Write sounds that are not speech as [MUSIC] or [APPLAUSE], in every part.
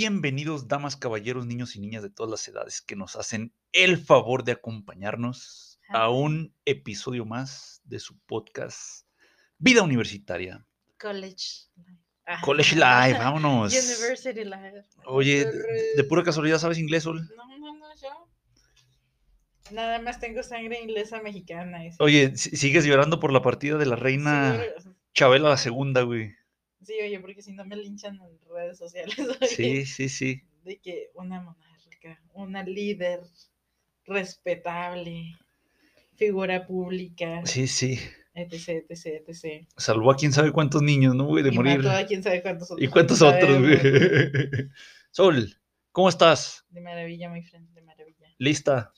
Bienvenidos, damas, caballeros, niños y niñas de todas las edades que nos hacen el favor de acompañarnos a un episodio más de su podcast Vida Universitaria. College Life. Ajá. College Live, vámonos. University Life. Oye, de, de pura casualidad, ¿sabes inglés, Sol? No, no, no, yo. Nada más tengo sangre inglesa mexicana. Oye, si- sigues llorando por la partida de la reina Sí, Chabela la segunda, güey. Sí, oye, porque si no me linchan en redes sociales. [LAUGHS] Sí, oye, sí, sí. De que una monarca, una líder respetable, figura pública, Sí, sí. etc, etc, etc. Salvó a quién sabe cuántos niños, ¿no, güey? De y morir. mató a quién sabe cuántos otros. ¿Y cuántos otros, güey? [LAUGHS] Sol, ¿cómo estás? De maravilla, mi friend, de maravilla. ¿Lista?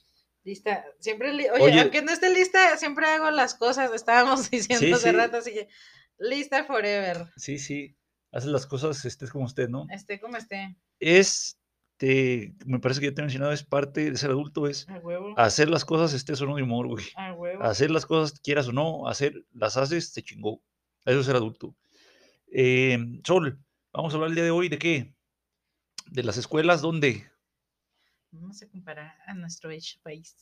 Lista, siempre, li- oye, Oye. aunque no esté lista, siempre hago las cosas, estábamos [LAUGHS] diciendo Sí, hace sí. rato, así que lista forever, Sí, sí. Haces las cosas, estés como usted, ¿no? esté como esté, Es, te, me parece que ya te he mencionado, es parte de ser adulto, es hacer las cosas, estés o no de humor, güey. a huevo. Hacer las cosas, quieras o no, hacer, las haces, te chingó. Eso es ser adulto. Eh, Sol, vamos a hablar el día de hoy de qué? De las escuelas, ¿dónde? Vamos a comparar a nuestro hecho país.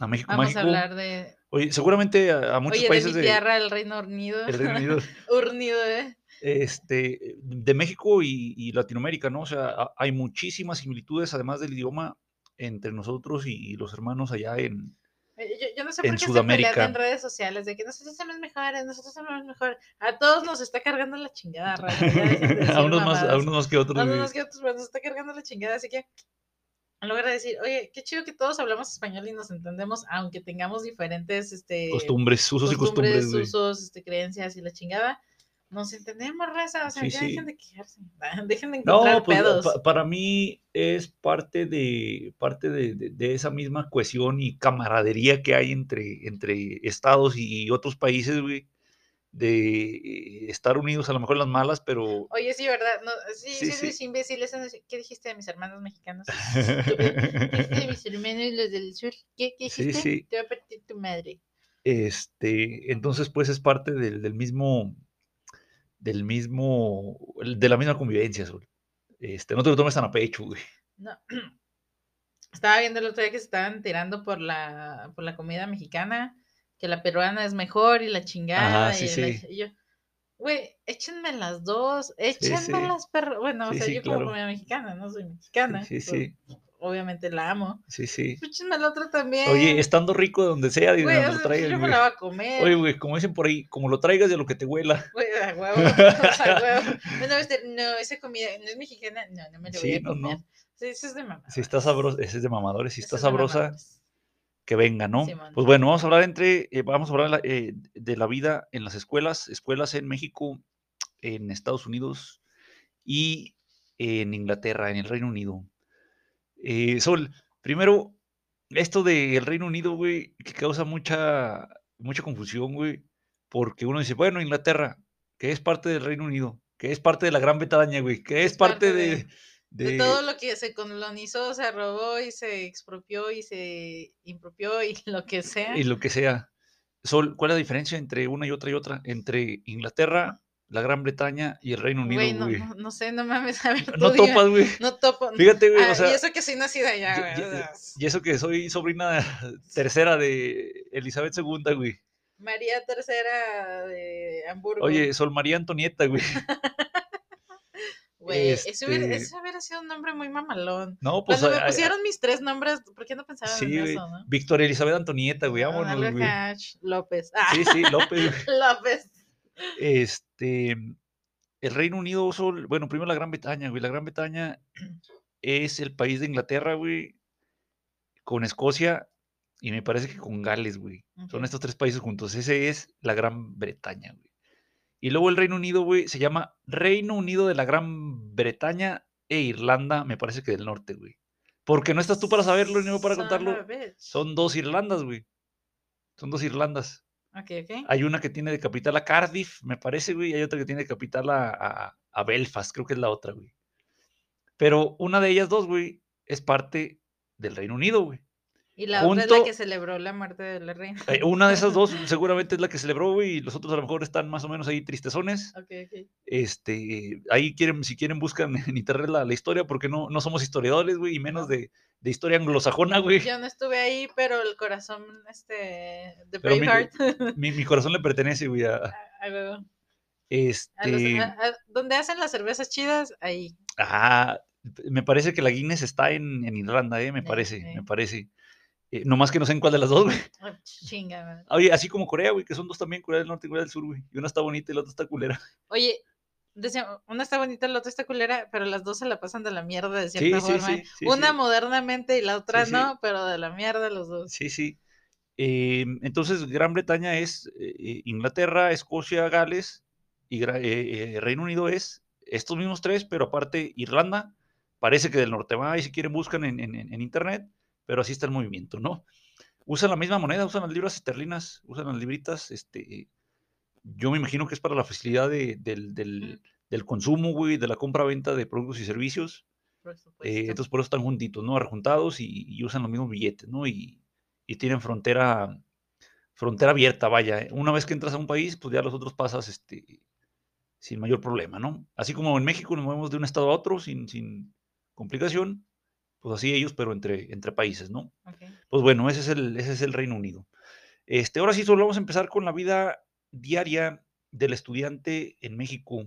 A México, Vamos a hablar de, Oye, seguramente a, a muchos oye, de países mi de, tierra, el Reino Unido, el Reino Unido, [LAUGHS] Urnido, ¿eh? este, de México y, y Latinoamérica, ¿no? O sea, a- hay muchísimas similitudes, además del idioma, entre nosotros y, y los hermanos allá en... Yo, yo no sé En por qué se Sudamérica. pelean en redes sociales de que nosotros somos mejores, nosotros somos mejores. A todos nos está cargando la chingada, de [LAUGHS] decir a, unos más, a unos más que otros. A unos que otros, pero nos está cargando la chingada, así que en lugar de decir, oye, qué chido que todos hablamos español y nos entendemos, aunque tengamos diferentes este, Costumbres, usos y costumbres, usos, este, creencias y la chingada, nos entendemos, raza, o sea, Sí, ya sí. [LAUGHS] dejen de quejarse, dejen de encontrar No, pues pedos. pa- para mí es parte de parte de, de- de esa misma cohesión y camaradería que hay entre, entre estados y otros países, güey, de estar unidos a lo mejor en las malas, pero Oye, sí, ¿verdad? No, sí, Sí, sí, sí. sí, imbéciles. ¿Qué dijiste de mis hermanos mexicanos? ¿Qué dijiste de mis [LAUGHS] hermanos los del sur? ¿Qué, qué Sí, dijiste? sí. Te va a partir tu madre. este, entonces pues es parte del, del mismo, del mismo, de la misma convivencia, Sol. Este, no te lo tomes tan a pecho, güey. No. [CLEARS THROAT] Estaba viendo el otro día que se estaban tirando por la, por la comida mexicana, que la peruana es mejor y la chingada. Ajá, sí, y, la- sí. y yo, güey, échenme las dos, échenme sí. las perras. Bueno, o Sí, sea, sí, yo como claro. comida mexicana, no soy mexicana. Sí, sí, pero sí, Obviamente la amo. sí, sí. Échenme la otra también. Oye, estando rico de donde sea, donde lo sea, traigas, yo me la voy a comer. Oye, güey, como dicen por ahí, como lo traigas de lo que te huela. [LAUGHS] Güey, a huevo. [LAUGHS] a huevo. Bueno, este, no, esa comida no es mexicana. No, no me la voy Sí, a no, no. comer. Sí, eso es de mamá. Si está sabrosa, ese es de mamadores, si Eso está es sabrosa, mamadores. Que venga, ¿no? Pues bueno, vamos a hablar entre, eh, vamos a hablar la- eh, de la vida en las escuelas, escuelas en México, en Estados Unidos y en Inglaterra, en el Reino Unido. Eh, Sol, primero, esto del Reino Unido, güey, que causa mucha, mucha confusión, güey, porque uno dice, bueno, Inglaterra, que es parte del Reino Unido, que es parte de la Gran Bretaña, güey, que es, Es parte, parte de, de- De de- todo lo que se colonizó, se robó y se expropió y se impropió y [LAUGHS] lo que sea. y lo que sea. Sol, ¿cuál es la diferencia entre una y otra y otra? Entre Inglaterra, la Gran Bretaña y el Reino Unido, Güey, no, no, no sé, no mames. [LAUGHS] A ver, tú No topas, güey. No topo. Fíjate, güey, Ah, o sea, y eso que soy nacida allá, y- güey. y- o sea, y eso que soy sobrina [LAUGHS] tercera de Elizabeth II, güey. María Tercera de Hamburgo. Oye, Sol María Antonieta, güey. Güey, ese, hubiera, este- ese hubiera sido un nombre muy mamalón. No, pues. Cuando me pusieron mis tres nombres, ¿por qué no pensaban sí, en eso, no? Victoria Elizabeth Antonieta, güey. Ah, Vámonos, algo güey. López. Ah, [LAUGHS] Sí, sí, López. [LAUGHS] López. Este, el Reino Unido, Sol, bueno, primero la Gran Bretaña, güey. La Gran Bretaña es el país de Inglaterra, güey, con Escocia y me parece que con Gales, güey. Son estos tres países juntos. Ese es la Gran Bretaña, güey. Y luego el Reino Unido, güey, se llama Reino Unido de la Gran Bretaña e Irlanda, me parece que del norte, güey. Porque no estás tú para saberlo ni yo para contarlo. Son dos Irlandas, güey. Son dos Irlandas. Ok, ok. Hay una que tiene de capital a Cardiff, me parece, güey, y hay otra que tiene de capital a, a- a Belfast, creo que es la otra, güey. Pero una de ellas dos, güey, es parte del Reino Unido, güey. Y la otra es la que celebró la muerte de la reina. Eh, una de esas dos [LAUGHS] seguramente es la que celebró, güey, y los otros a lo mejor están más o menos ahí tristezones. Ok, ok. Este, ahí quieren, si quieren, buscan en internet la, la historia, porque no, no somos historiadores, güey, y menos No. de, de historia anglosajona, güey. Yo no estuve ahí, pero el corazón, este, de mi- Braveheart. [LAUGHS] Mi, mi corazón le pertenece, güey, a, a huevo. A este, a- donde hacen las cervezas chidas, ahí. ah, me parece que la Guinness está en, en Irlanda, eh, me parece, me parece. Eh, nomás que no sé en cuál de las dos, güey. Ah, Chinga. Oye, así como Corea, güey, que son dos también, Corea del Norte y Corea del Sur, güey. Y una está bonita y la otra está culera. Oye, decía, una está bonita, la otra está culera, pero las dos se la pasan de la mierda de cierta sí, forma. sí, sí, una modernamente y la otra no, pero de la mierda los dos. Sí, sí. Eh, entonces, Gran Bretaña es eh, eh, Inglaterra, Escocia, Gales y eh, eh, Reino Unido es estos mismos tres, pero aparte Irlanda. Parece que del norte va y si quieren buscan en, en- en internet, pero así está el movimiento, ¿no? Usan la misma moneda, usan las libras esterlinas, usan las libritas. Este, yo me imagino que es para la facilidad de- del, del- del consumo, güey, de la compra-venta de productos y servicios. Por Eh, entonces por eso están juntitos, ¿no? Arjuntados y, y usan los mismos billetes, ¿no? Y, y tienen frontera, frontera abierta, vaya. ¿eh? Una vez que entras a un país, pues ya los otros pasas este, sin mayor problema, ¿no? Así como en México nos movemos de un estado a otro sin, sin complicación, pues así ellos, pero entre, entre países, ¿no? Pues bueno, ese es el, ese es el Reino Unido. Este, ahora sí, solo vamos a empezar con la vida diaria del estudiante en México.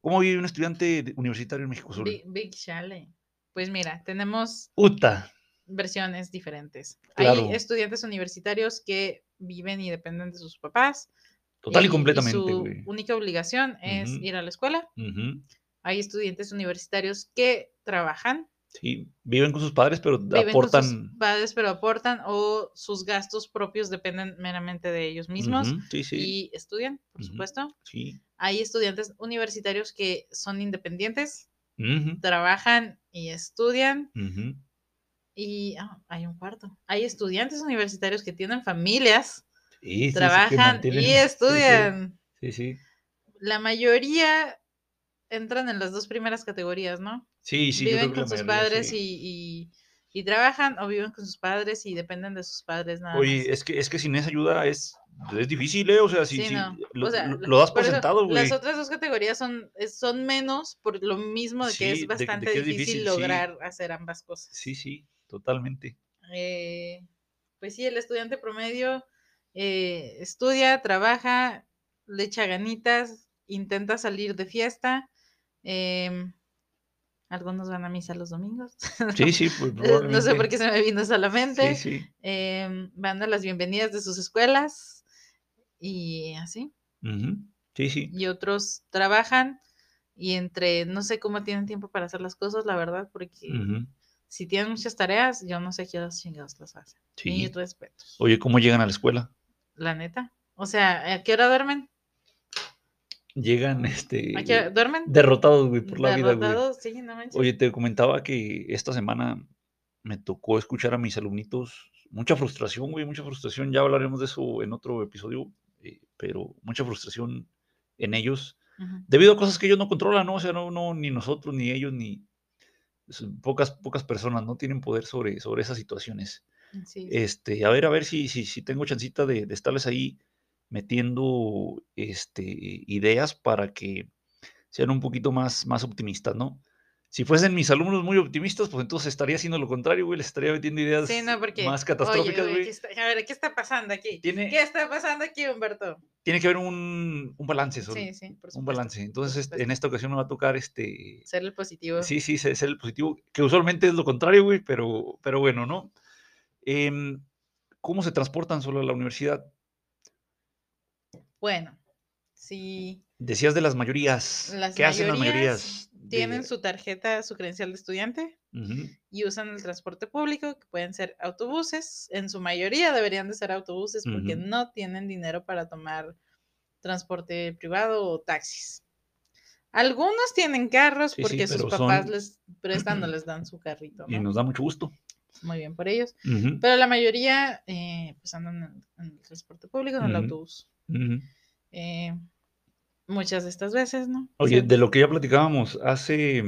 ¿Cómo vive un estudiante universitario en México? Sol? Big, Big Chale. Pues mira, tenemos Uta. versiones diferentes. Claro. Hay estudiantes universitarios que viven y dependen de sus papás. Total y, y- completamente, su única obligación es ir a la escuela. Hay estudiantes universitarios que trabajan, Sí, viven con sus padres, pero viven aportan. con sus padres, pero aportan o sus gastos propios dependen meramente de ellos mismos Sí, sí. y estudian, por supuesto. sí. Hay estudiantes universitarios que son independientes, trabajan y estudian. Y ah, hay un cuarto. Hay estudiantes universitarios que tienen familias, trabajan y [LAUGHS] estudian. Sí, sí. La mayoría entran en las dos primeras categorías, ¿no? Sí, sí, yo viven creo que con sus mayoría, padres sí. y, y- y trabajan o viven con sus padres y dependen de sus padres nada Oye, más. es que, es que sin esa ayuda es, es difícil, ¿eh? O sea, si, Sí, si no. lo, O sea, lo- la- lo das por, sentado, güey. Las otras dos categorías son, son menos por lo mismo de que Sí, es de bastante que es difícil, lograr hacer ambas cosas. Sí, sí, totalmente. Eh, pues sí, el estudiante promedio eh, estudia, trabaja, le echa ganitas, intenta salir de fiesta. Em, algunos van a misa los domingos. [LAUGHS] Sí, sí, pues no sé por qué se me vino solamente. Sí, sí. em, van a las bienvenidas de sus escuelas y así. Sí, sí. Y otros trabajan y entre, no sé cómo tienen tiempo para hacer las cosas, la verdad, porque si tienen muchas tareas, yo no sé qué las chingados las hacen. Sí. Mis respetos. Oye, ¿cómo llegan a la escuela? La neta. O sea, ¿a qué hora duermen? Llegan, este, ¿A qué hora duermen? derrotados, güey, por la vida, güey. Derrotados, sí, no. Oye, te comentaba que esta semana me tocó escuchar a mis alumnitos mucha frustración, güey, mucha frustración. Ya hablaremos de eso en otro episodio, eh, pero mucha frustración en ellos debido a cosas que ellos no controlan, ¿no? O sea, no, no ni nosotros, ni ellos, ni pocas, pocas personas no tienen poder sobre, sobre esas situaciones. Sí, sí. Este, a ver, a ver si, si, si tengo chancita de, de estarles ahí metiendo este, ideas para que sean un poquito más, más optimistas, ¿no? Si fuesen mis alumnos muy optimistas, pues entonces estaría haciendo lo contrario, güey, les estaría metiendo ideas Sí, no, porque. más catastróficas, güey, güey. ¿qué está- a ver, ¿qué está pasando aquí? Tiene, ¿Qué está pasando aquí, Humberto? tiene que haber un, un balance, Sol, Sí, sí, por un supuesto. balance. Entonces, en esta ocasión me va a tocar este, Ser el positivo. Sí, sí, ser, ser el positivo, que usualmente es lo contrario, güey, pero, pero bueno, ¿no? Em, ¿Cómo se transportan solo a la universidad? Bueno, sí. Decías de las mayorías. Las ¿Qué hacen las mayorías mayorías? Tienen de- su tarjeta, su credencial de estudiante y usan el transporte público, que pueden ser autobuses. En su mayoría deberían de ser autobuses porque no tienen dinero para tomar transporte privado o taxis. Algunos tienen carros Sí, sí, porque sus papás son- les prestan o [CLEARS THROAT] les dan su carrito. Y ¿no? nos da mucho gusto. Muy bien por ellos. Pero la mayoría eh, pues andan en, en el transporte público, en el Ujú. Eh, muchas de estas veces, ¿no? Oye, de lo que ya platicábamos hace,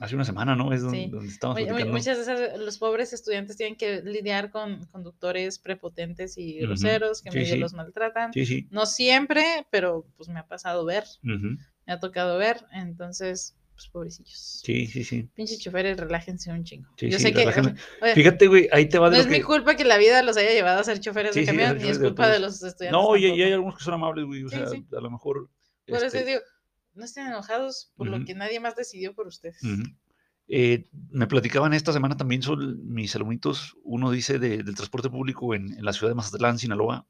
Hace una semana, ¿no? Es donde, Sí. mu- platicando. Muchas veces los pobres estudiantes tienen que lidiar con conductores prepotentes y groseros que Sí, medio los maltratan. Sí, sí. No siempre, pero pues me ha pasado ver, me ha tocado ver, entonces, pues pobrecillos. Sí, sí, sí. Pinches choferes, relájense un chingo. Sí, Yo sí, sé que oye, Fíjate, güey, ahí te va no de es lo mi culpa que la vida los haya llevado a ser choferes Sí, de camión y es de culpa de los estudiantes. No, y, y hay algunos que son amables, güey. O sea, a lo mejor... Por eso este, digo, no estén enojados por lo que nadie más decidió por ustedes. Eh, me platicaban esta semana también son mis alumnitos, uno dice de- del transporte público en, en la ciudad de Mazatlán, Sinaloa,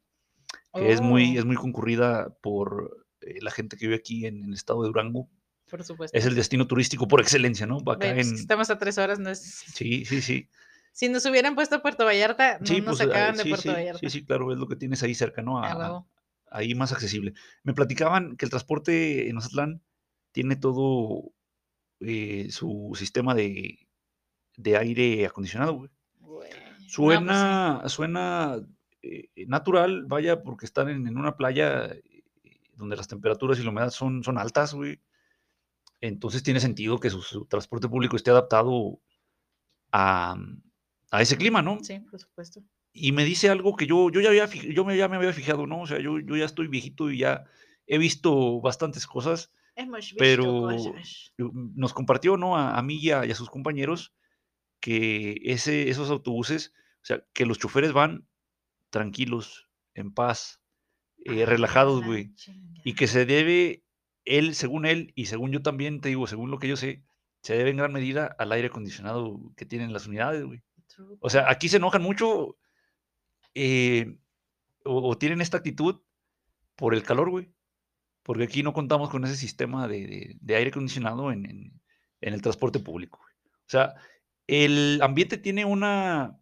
que es, muy, Oh, es muy concurrida por eh, la gente que vive aquí en, el estado de Durango. Por supuesto. Es el destino turístico por excelencia, ¿no? Acá en... que estamos a tres horas, no es... Sí, sí, sí. Si nos hubieran puesto a Puerto Vallarta, no Sí, nos pues, eh, sacaban de Puerto sí, Vallarta. sí, sí, claro, es lo que tienes ahí cerca, ¿no? A A- a- huevo. ahí más accesible. Me platicaban que el transporte en Mazatlán tiene todo eh, su sistema de, de aire acondicionado, güey. No, pues. Suena, suena eh, natural, vaya, porque están en, en una playa eh, donde las temperaturas y la humedad son, son altas, güey. Entonces tiene sentido que su, su transporte público esté adaptado a, a ese clima, ¿no? Sí, por supuesto. Y me dice algo que yo, yo, ya, había, yo me, ya me había fijado, ¿no? O sea, yo, yo ya estoy viejito y ya he visto bastantes cosas. Hemos visto Pero- cosas. Yo- Nos compartió, ¿no? A, a mí y a, y a sus compañeros que ese, esos autobuses, o sea, que los choferes van tranquilos, en paz, eh, Ah, relajados, la güey. Y que se debe, él, según él, y según yo también, te digo, según lo que yo sé, se debe en gran medida al aire acondicionado que tienen las unidades, güey. O sea, aquí se enojan mucho eh, o, o tienen esta actitud por el calor, güey. Porque aquí no contamos con ese sistema de, de- de aire acondicionado en, en- en el transporte público. güey. O sea, el ambiente tiene una,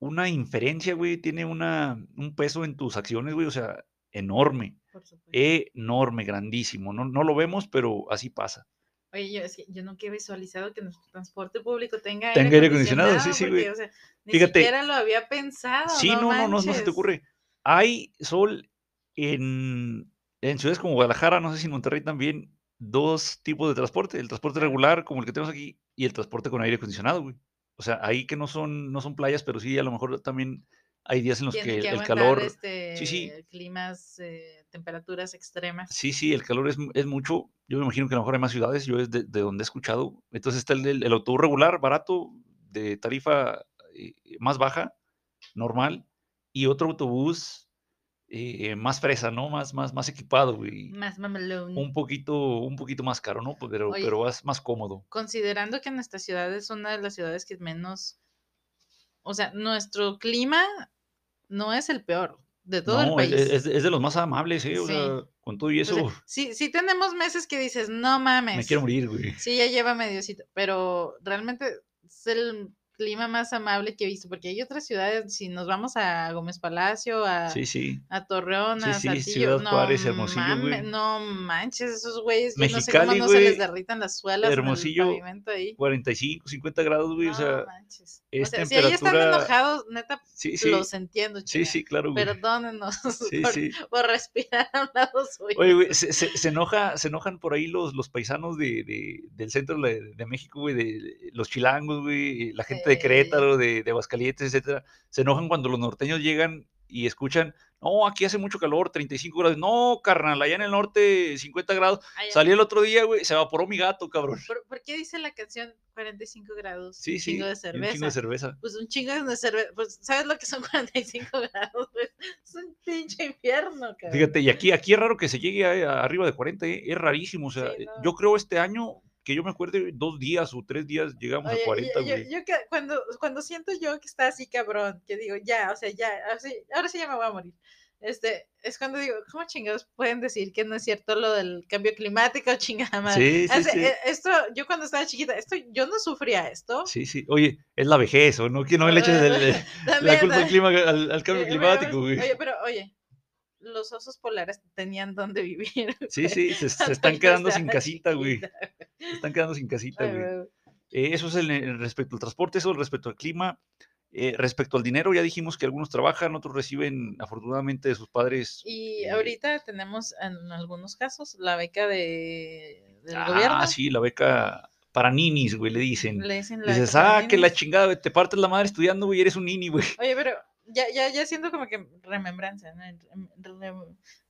una inferencia, güey, tiene una, un peso en tus acciones, güey, o sea, enorme. Enorme, grandísimo. No, no lo vemos, pero así pasa. Oye, yo, es que yo nunca he visualizado que nuestro transporte público tenga, Tenga aire acondicionado, sí, sí, porque, güey. o sea, ni Fíjate. siquiera lo había pensado. Sí, no, no, no, no se te ocurre. Hay sol en, en ciudades como Guadalajara, no sé si en Monterrey también, dos tipos de transporte. El transporte regular, como el que tenemos aquí, y el transporte con aire acondicionado, güey. O sea, ahí que no son, no son playas, pero sí, a lo mejor también hay días en los que que el calor... este, sí, sí. climas, eh, temperaturas extremas. Sí, sí, el calor es, es mucho. Yo me imagino que a lo mejor hay más ciudades, yo es de, de donde he escuchado. Entonces está el, el, el autobús regular, barato, de tarifa eh, más baja, normal, y otro autobús eh, más fresa, ¿no? Más, más, más equipado, güey. Más mamelón. Un poquito, un poquito más caro, ¿no? Pero, Oye. pero más, más cómodo. Considerando que nuestra ciudad es una de las ciudades que menos, o sea, nuestro clima no es el peor de todo el No, país. es- es de los más amables, ¿eh? O Sí. sea, con todo y O sea, eso, sí, sí tenemos meses que dices, no mames. me quiero morir, güey. Sí, ya lleva mediocito, pero realmente es el clima más amable que he visto, porque hay otras ciudades, si nos vamos a Gómez Palacio, a, Sí, sí. a Torreón, Sí, a sí, Saltillo, Ciudad no, Juárez, Hermosillo, mame- no manches, esos güeyes, yo no sé cómo no se les derritan las suelas Hermosillo, en el pavimento ahí. 45, 50 grados, güey. No o sea, manches. O es sea, si ahí están temperatura- enojados, neta, sí, sí. los entiendo, Sí, chinga. sí, claro, güey. Perdónenos [LAUGHS] Sí, por, sí. por respirar a un lado suyo. Oye, güey, se, se- se enoja, se enojan por ahí los, los paisanos de, de- del centro de, de México, güey, de, de los chilangos, güey, la gente de. Querétaro, de, de Aguascalientes, etcétera. Se enojan cuando los norteños llegan y escuchan, no, aquí hace mucho calor, 35 grados. No, carnal, allá en el norte, 50 grados. Salí el otro día, güey, se evaporó mi gato, cabrón. ¿Por, por qué dice la canción 45 grados? Sí, un sí, chingo de cerveza. un chingo de cerveza. Pues un chingo de cerveza. Pues, ¿sabes lo que son [LAUGHS] 45 grados? Es un pinche infierno, cabrón. Fíjate, y aquí, aquí es raro que se llegue a, a arriba de 40, ¿eh? es rarísimo. O sea, Sí, eh, no. yo creo este año, que yo me acuerde, dos días o tres días llegamos Oye, a 40, yo, yo- güey. yo cuando, cuando siento yo que está así cabrón, que digo, ya, o sea, ya, ahora sí, ahora sí ya me voy a morir. Este, es cuando digo, ¿cómo chingados pueden decir que no es cierto lo del cambio climático, [LAUGHS] chingada madre? Sí, sí, sí. eh, Esto, yo cuando estaba chiquita, esto, yo no sufría esto. Sí, sí. Oye, es la vejez, ¿o no? Que no le eches el- [LAUGHS] el- la culpa al, clima, al, al cambio Oye, oye, climático, güey. Oye, pero oye, los osos polares tenían donde vivir. [LAUGHS] Sí, sí, se, están quedando sin casita, güey. Se están quedando sin casita, güey. Eh, eso es el, el respecto al transporte, eso respecto al clima. Eh, respecto al dinero, ya dijimos que algunos trabajan, otros reciben afortunadamente de sus padres. Y eh, ahorita tenemos en algunos casos la beca de, del ah, gobierno. sí, la beca para ninis, güey, le dicen. Le dicen la Dices, ah, que la ninis". chingada, güey, te partes la madre estudiando, güey, eres un nini, güey. Oye, pero ya, ya, ya siento como que remembranza,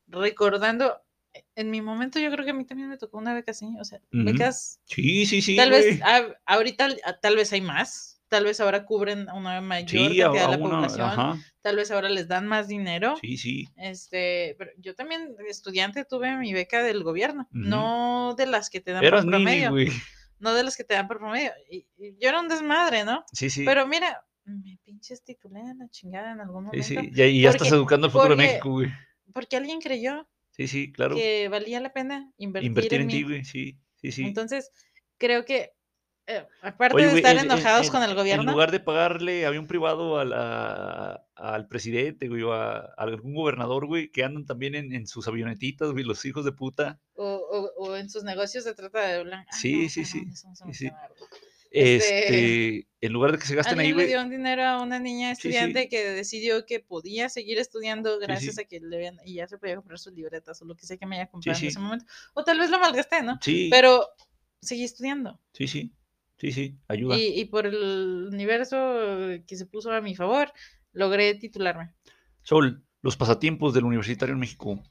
recordando, e, en mi momento yo creo que a mí también me tocó una beca así, o sea, becas, Sí, sí, sí, tal güey. vez, a- ahorita tal vez hay más, tal vez ahora cubren una mayor Sí, cantidad a de la una, población, ajá, tal vez ahora les dan más dinero. sí, sí. Este, pero yo también estudiante tuve mi beca del gobierno, no de las que te dan Eras por promedio, no de las que te dan por promedio. Y, y yo era un desmadre, ¿no? Sí, sí. Pero mira, me pinches titulé en la chingada en algún Sí, momento. sí. Ya, y ya estás educando al futuro de México, güey. Porque alguien creyó Sí, sí, claro. que valía la pena invertir, Invertir en, ti, güey. Sí, sí, sí. Entonces, creo que, eh, aparte Oye, de estar en- en- enojados en- con el gobierno, En lugar de pagarle avión privado a la- al presidente, güey, o a, a algún gobernador, güey, que andan también en, en sus avionetitas, güey, los hijos de puta. o, o- o en sus negocios de trata de blanca. Sí, no, sí, sí, no sí, sí. Este, Este, en lugar de que se gasten ahí, Alguien le güey. dio un dinero a una niña Sí, sí. estudiante que decidió que podía seguir estudiando gracias sí. a que le habían, y ya se podía comprar sus libretas o lo que sea que me haya comprado en ese momento. O tal vez lo malgasté, ¿no? Sí, Pero seguí estudiando. sí, sí. Sí, sí, ayuda. Y, y por el universo que se puso a mi favor, logré titularme. Sol, los pasatiempos del universitario en México.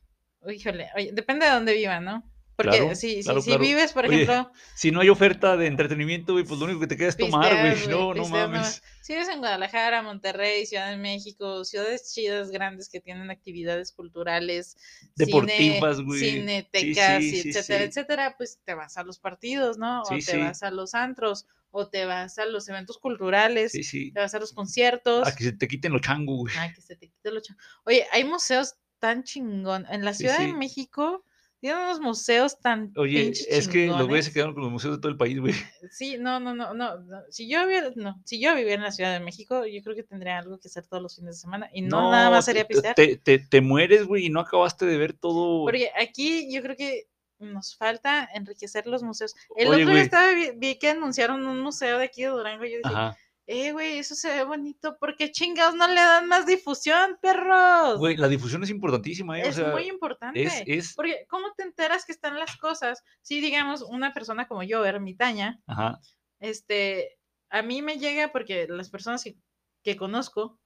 Híjole, oye, depende de dónde viva, ¿no? Porque Claro, si, si- claro, si vives, por Oye, ejemplo, Si no hay oferta de entretenimiento, güey, pues lo único que te queda es tomar, güey. No, no mames. Si vives en Guadalajara, Monterrey, Ciudad de México, ciudades chidas, grandes que tienen actividades culturales, Deportivas, cine, güey. Sí, cinetecas, sí, y sí, etcétera, etcétera, pues te vas a los partidos, ¿no? O te vas a los antros, o te vas a los eventos culturales, te vas a los conciertos. A que se te quiten los changos, güey. Ay, que se te quite lo cha- Oye, hay museos tan chingón. En la Ciudad de México tienen unos museos tan Oye, es que los güeyes se quedaron con los museos de todo el país, güey. Sí, no, no, no, no, no. Si yo viviera, no, si yo viviera en la Ciudad de México, yo creo que tendría algo que hacer todos los fines de semana y no, nada más sería te- pistear. Te, te, te mueres, güey, y no acabaste de ver todo. Porque aquí yo creo que nos falta enriquecer los museos. El Oye, otro día estaba, vi, vi que anunciaron un museo de aquí de Durango y yo dije, Ajá. Eh, güey, eso se ve bonito, ¿por qué chingados no le dan más difusión, perros? Güey, la difusión es importantísima, ¿eh? O es sea, muy importante. es, es, Porque, ¿cómo te enteras que están las cosas? Si, digamos, una persona como yo, ermitaña, ajá, este, a mí me llega porque las personas que, que conozco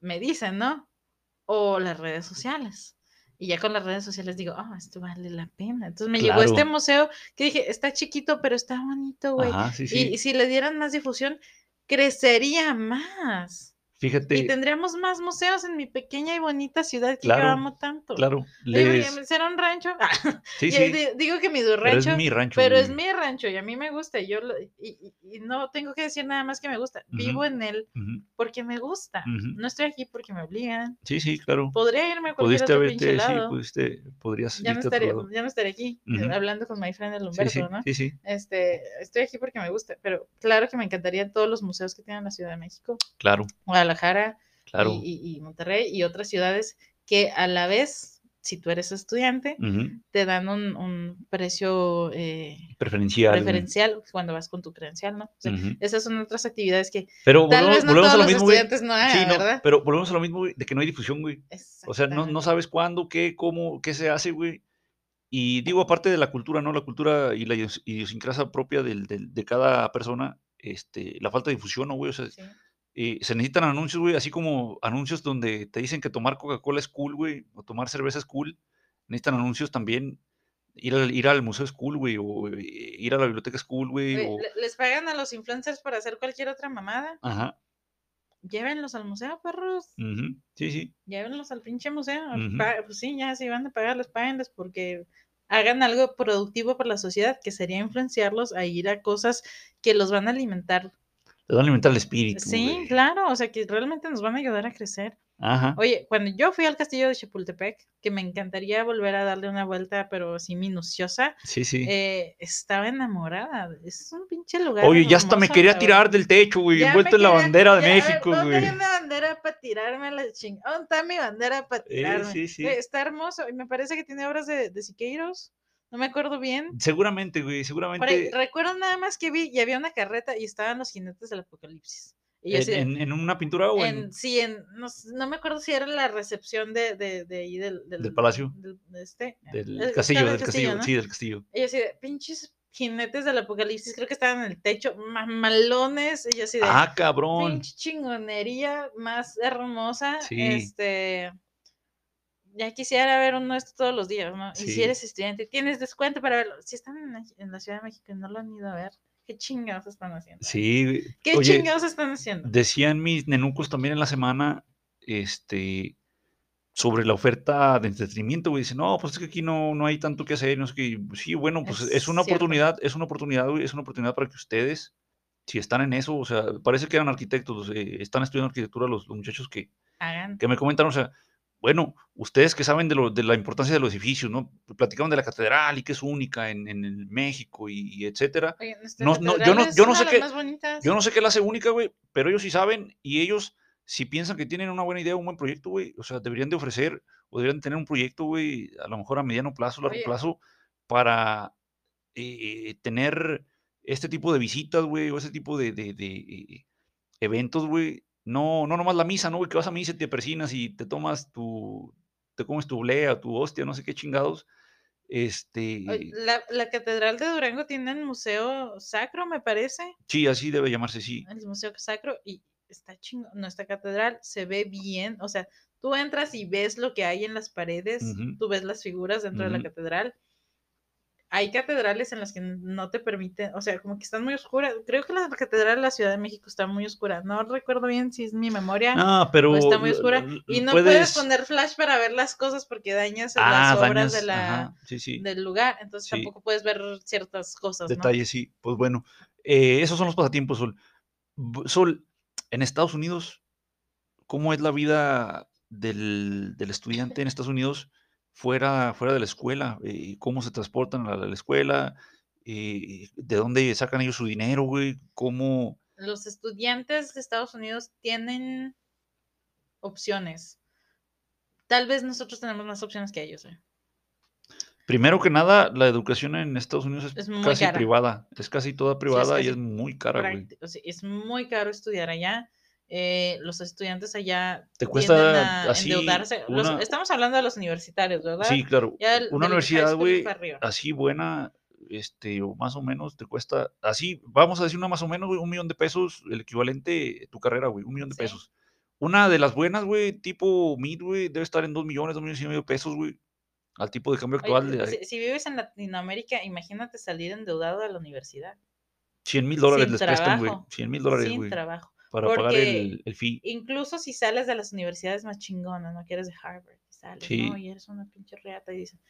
me dicen, ¿no? O las redes sociales. Y ya con las redes sociales digo, ah, esto vale la pena. Entonces me llegó este Claro. museo que dije, está chiquito, pero está bonito, güey. ajá, sí, Y, sí. y si le dieran más difusión, crecería más. Y Fíjate, tendríamos más museos en mi pequeña y bonita ciudad que Claro, yo amo tanto. claro, les... será un rancho. Ah, [LAUGHS] Sí, sí, di- digo que mi du- pero rancho, es mi rancho, pero es mi rancho y a mí me gusta. Y yo lo- y, y- y no tengo que decir nada más que me gusta. Vivo en él porque me gusta. No estoy aquí porque me obligan. Sí, sí, claro. Podría irme a cualquier Pudiste otro haberte, sí, pudiste, podrías ya, no estaré, ya no estaré aquí eh, hablando con my friend el Humberto, sí, ¿no? sí, sí, Este, estoy aquí porque me gusta, pero claro que me encantaría todos los museos que tiene la Ciudad de México, claro, Guadalajara claro. y, Monterrey y otras ciudades que a la vez, si tú eres estudiante, te dan un, un precio eh, Preferencial. cuando vas con tu credencial, ¿no? O sea, Ujú. Esas son otras actividades que Pero tal volvemos, vez no volvemos todos a lo los mismo, estudiantes no Sí, no, ¿verdad? pero volvemos a lo mismo, güey, de que no hay difusión, güey. O sea, no, sabes cuándo, qué, cómo, qué se hace, güey. Y digo, aparte de la cultura, ¿no? La cultura y la idios- idiosincrasia propia del- del- de cada persona, este, la falta de difusión, ¿no, güey? O sea, Sí. Eh, se necesitan anuncios, güey, así como anuncios donde te dicen que tomar Coca-Cola es cool, güey, o tomar cerveza es cool. Necesitan anuncios también. Ir al, ir al museo es cool, güey, o eh, ir a la biblioteca es cool, güey, o... le- Les pagan a los influencers para hacer cualquier otra mamada. Ajá. Llévenlos al museo, perros. ujú, Sí, sí. Llévenlos al pinche museo. Pues sí, ya si van a pagarles, páguenles porque hagan algo productivo para la sociedad, que sería influenciarlos a ir a cosas que los van a alimentar. Te van a alimentar el espíritu, Sí, güey. claro, o sea, que realmente nos van a ayudar a crecer. Ajá. Oye, cuando yo fui al castillo de Chapultepec, que me encantaría volver a darle una vuelta, pero así minuciosa, Sí, sí. eh, estaba enamorada. Es un pinche lugar. Oye, ya hasta me quería tirar del techo, güey, envuelto en la bandera de ya, México, ¿dónde güey. hay una bandera para tirarme a la chingada? ¿Dónde está mi bandera para Eh, tirarme? sí, sí. Está hermoso. Y me parece que tiene obras de, de Siqueiros. No me acuerdo bien. Seguramente, güey, Por ahí, seguramente recuerdo nada más que vi y había una carreta y estaban los jinetes del apocalipsis. Y en, así de- en- en una pintura o en... en- sí, en, no, no me acuerdo si era la recepción de, de, de ahí del, Del palacio. del- de este, del castillo, del el castillo, ¿no? sí, del castillo. Y así de, pinches jinetes del apocalipsis, creo que estaban en el techo, mamalones, y así de, Ah, cabrón. pinche chingonería más hermosa, Sí. este, ya quisiera ver uno de estos todos los días, ¿no? Y si eres estudiante, tienes descuento para verlo, si están en la, en la Ciudad de México y no lo han ido a ver, ¿qué chingados están haciendo? Sí. ¿Qué Oye, chingados están haciendo? decían mis nenucos también en la semana, este, sobre la oferta de entretenimiento, güey. Dicen, no, pues es que aquí no, no hay tanto que hacer. No sé qué. Sí, bueno, pues es, Es una cierto. oportunidad, es una oportunidad, güey, es una oportunidad para que ustedes, si están en eso, o sea, parece que eran arquitectos, eh, están estudiando arquitectura los, los muchachos que, Hagan. que me comentaron, o sea, bueno, ustedes que saben de, lo, de la importancia de los edificios, ¿no? Platicaban de la catedral y que es única en, en México y, y etcétera. Oye, No, no, yo no- yo no sé qué-. Yo no sé qué la hace única, güey, pero ellos sí saben y ellos, si piensan que tienen una buena idea, un buen proyecto, güey, o sea, deberían de ofrecer o deberían tener un proyecto, güey, a lo mejor a mediano plazo, largo Oye. plazo, para eh, tener este tipo de visitas, güey, o ese tipo de, de- de, eh, eventos, güey. No, no nomás la misa, ¿no? Que vas a misa y te persinas y te tomas tu, te comes tu blea, tu hostia, no sé qué chingados. Este, La, la catedral de Durango tiene el museo sacro, me parece. sí, así debe llamarse, sí. El museo sacro y está chingo. Nuestra catedral se ve bien. O sea, tú entras y ves lo que hay en las paredes. Ujú. Tú ves las figuras dentro de la catedral. Hay catedrales en las que no te permiten, o sea, como que están muy oscuras. Creo que la catedral de la Ciudad de México está muy oscura. No recuerdo bien si es mi memoria. Ah, pero está muy oscura. Y no puedes- puedes poner flash para ver las cosas porque dañas Ah, las obras de dañas, la, ajá, sí, sí, del lugar. Entonces Sí. tampoco puedes ver ciertas cosas. ¿no? detalles, sí. Pues bueno, eh, esos son los pasatiempos, Sol. Sol, en Estados Unidos, ¿cómo es la vida del, del estudiante en Estados Unidos fuera, fuera de la escuela? Eh, ¿Cómo se transportan a la, la escuela? Eh, ¿De dónde sacan ellos su dinero, güey? ¿Cómo? Los estudiantes de Estados Unidos tienen opciones. Tal vez nosotros tenemos más opciones que ellos. ¿eh? Primero que nada, la educación en Estados Unidos es, casi cara. privada, es casi toda privada y casi es muy cara, güey. Prácti- o sea, es muy caro estudiar allá. Eh, los estudiantes allá Te cuesta a así endeudarse. Los- estamos hablando de los universitarios, ¿verdad? Sí, claro. El- Una universidad, güey, así buena, este, o más o menos te cuesta, así, vamos a decir una más o menos, güey, un millón de pesos, el equivalente a tu carrera, güey, un millón de Sí. pesos. Una de las buenas, güey, tipo mid, güey, debe estar en dos millones, dos millones y medio de pesos, güey, al tipo de cambio actual de si, si vives en Latinoamérica, imagínate salir endeudado a la universidad. 100 mil dólares sin les prestan, güey, trabajo, 100 mil dólares, sin trabajo. Para pagar porque el, el fee. Incluso si sales de las universidades más chingonas, no que eres de Harvard, sales, Sí. ¿no? Y eres una pinche reata y dicen,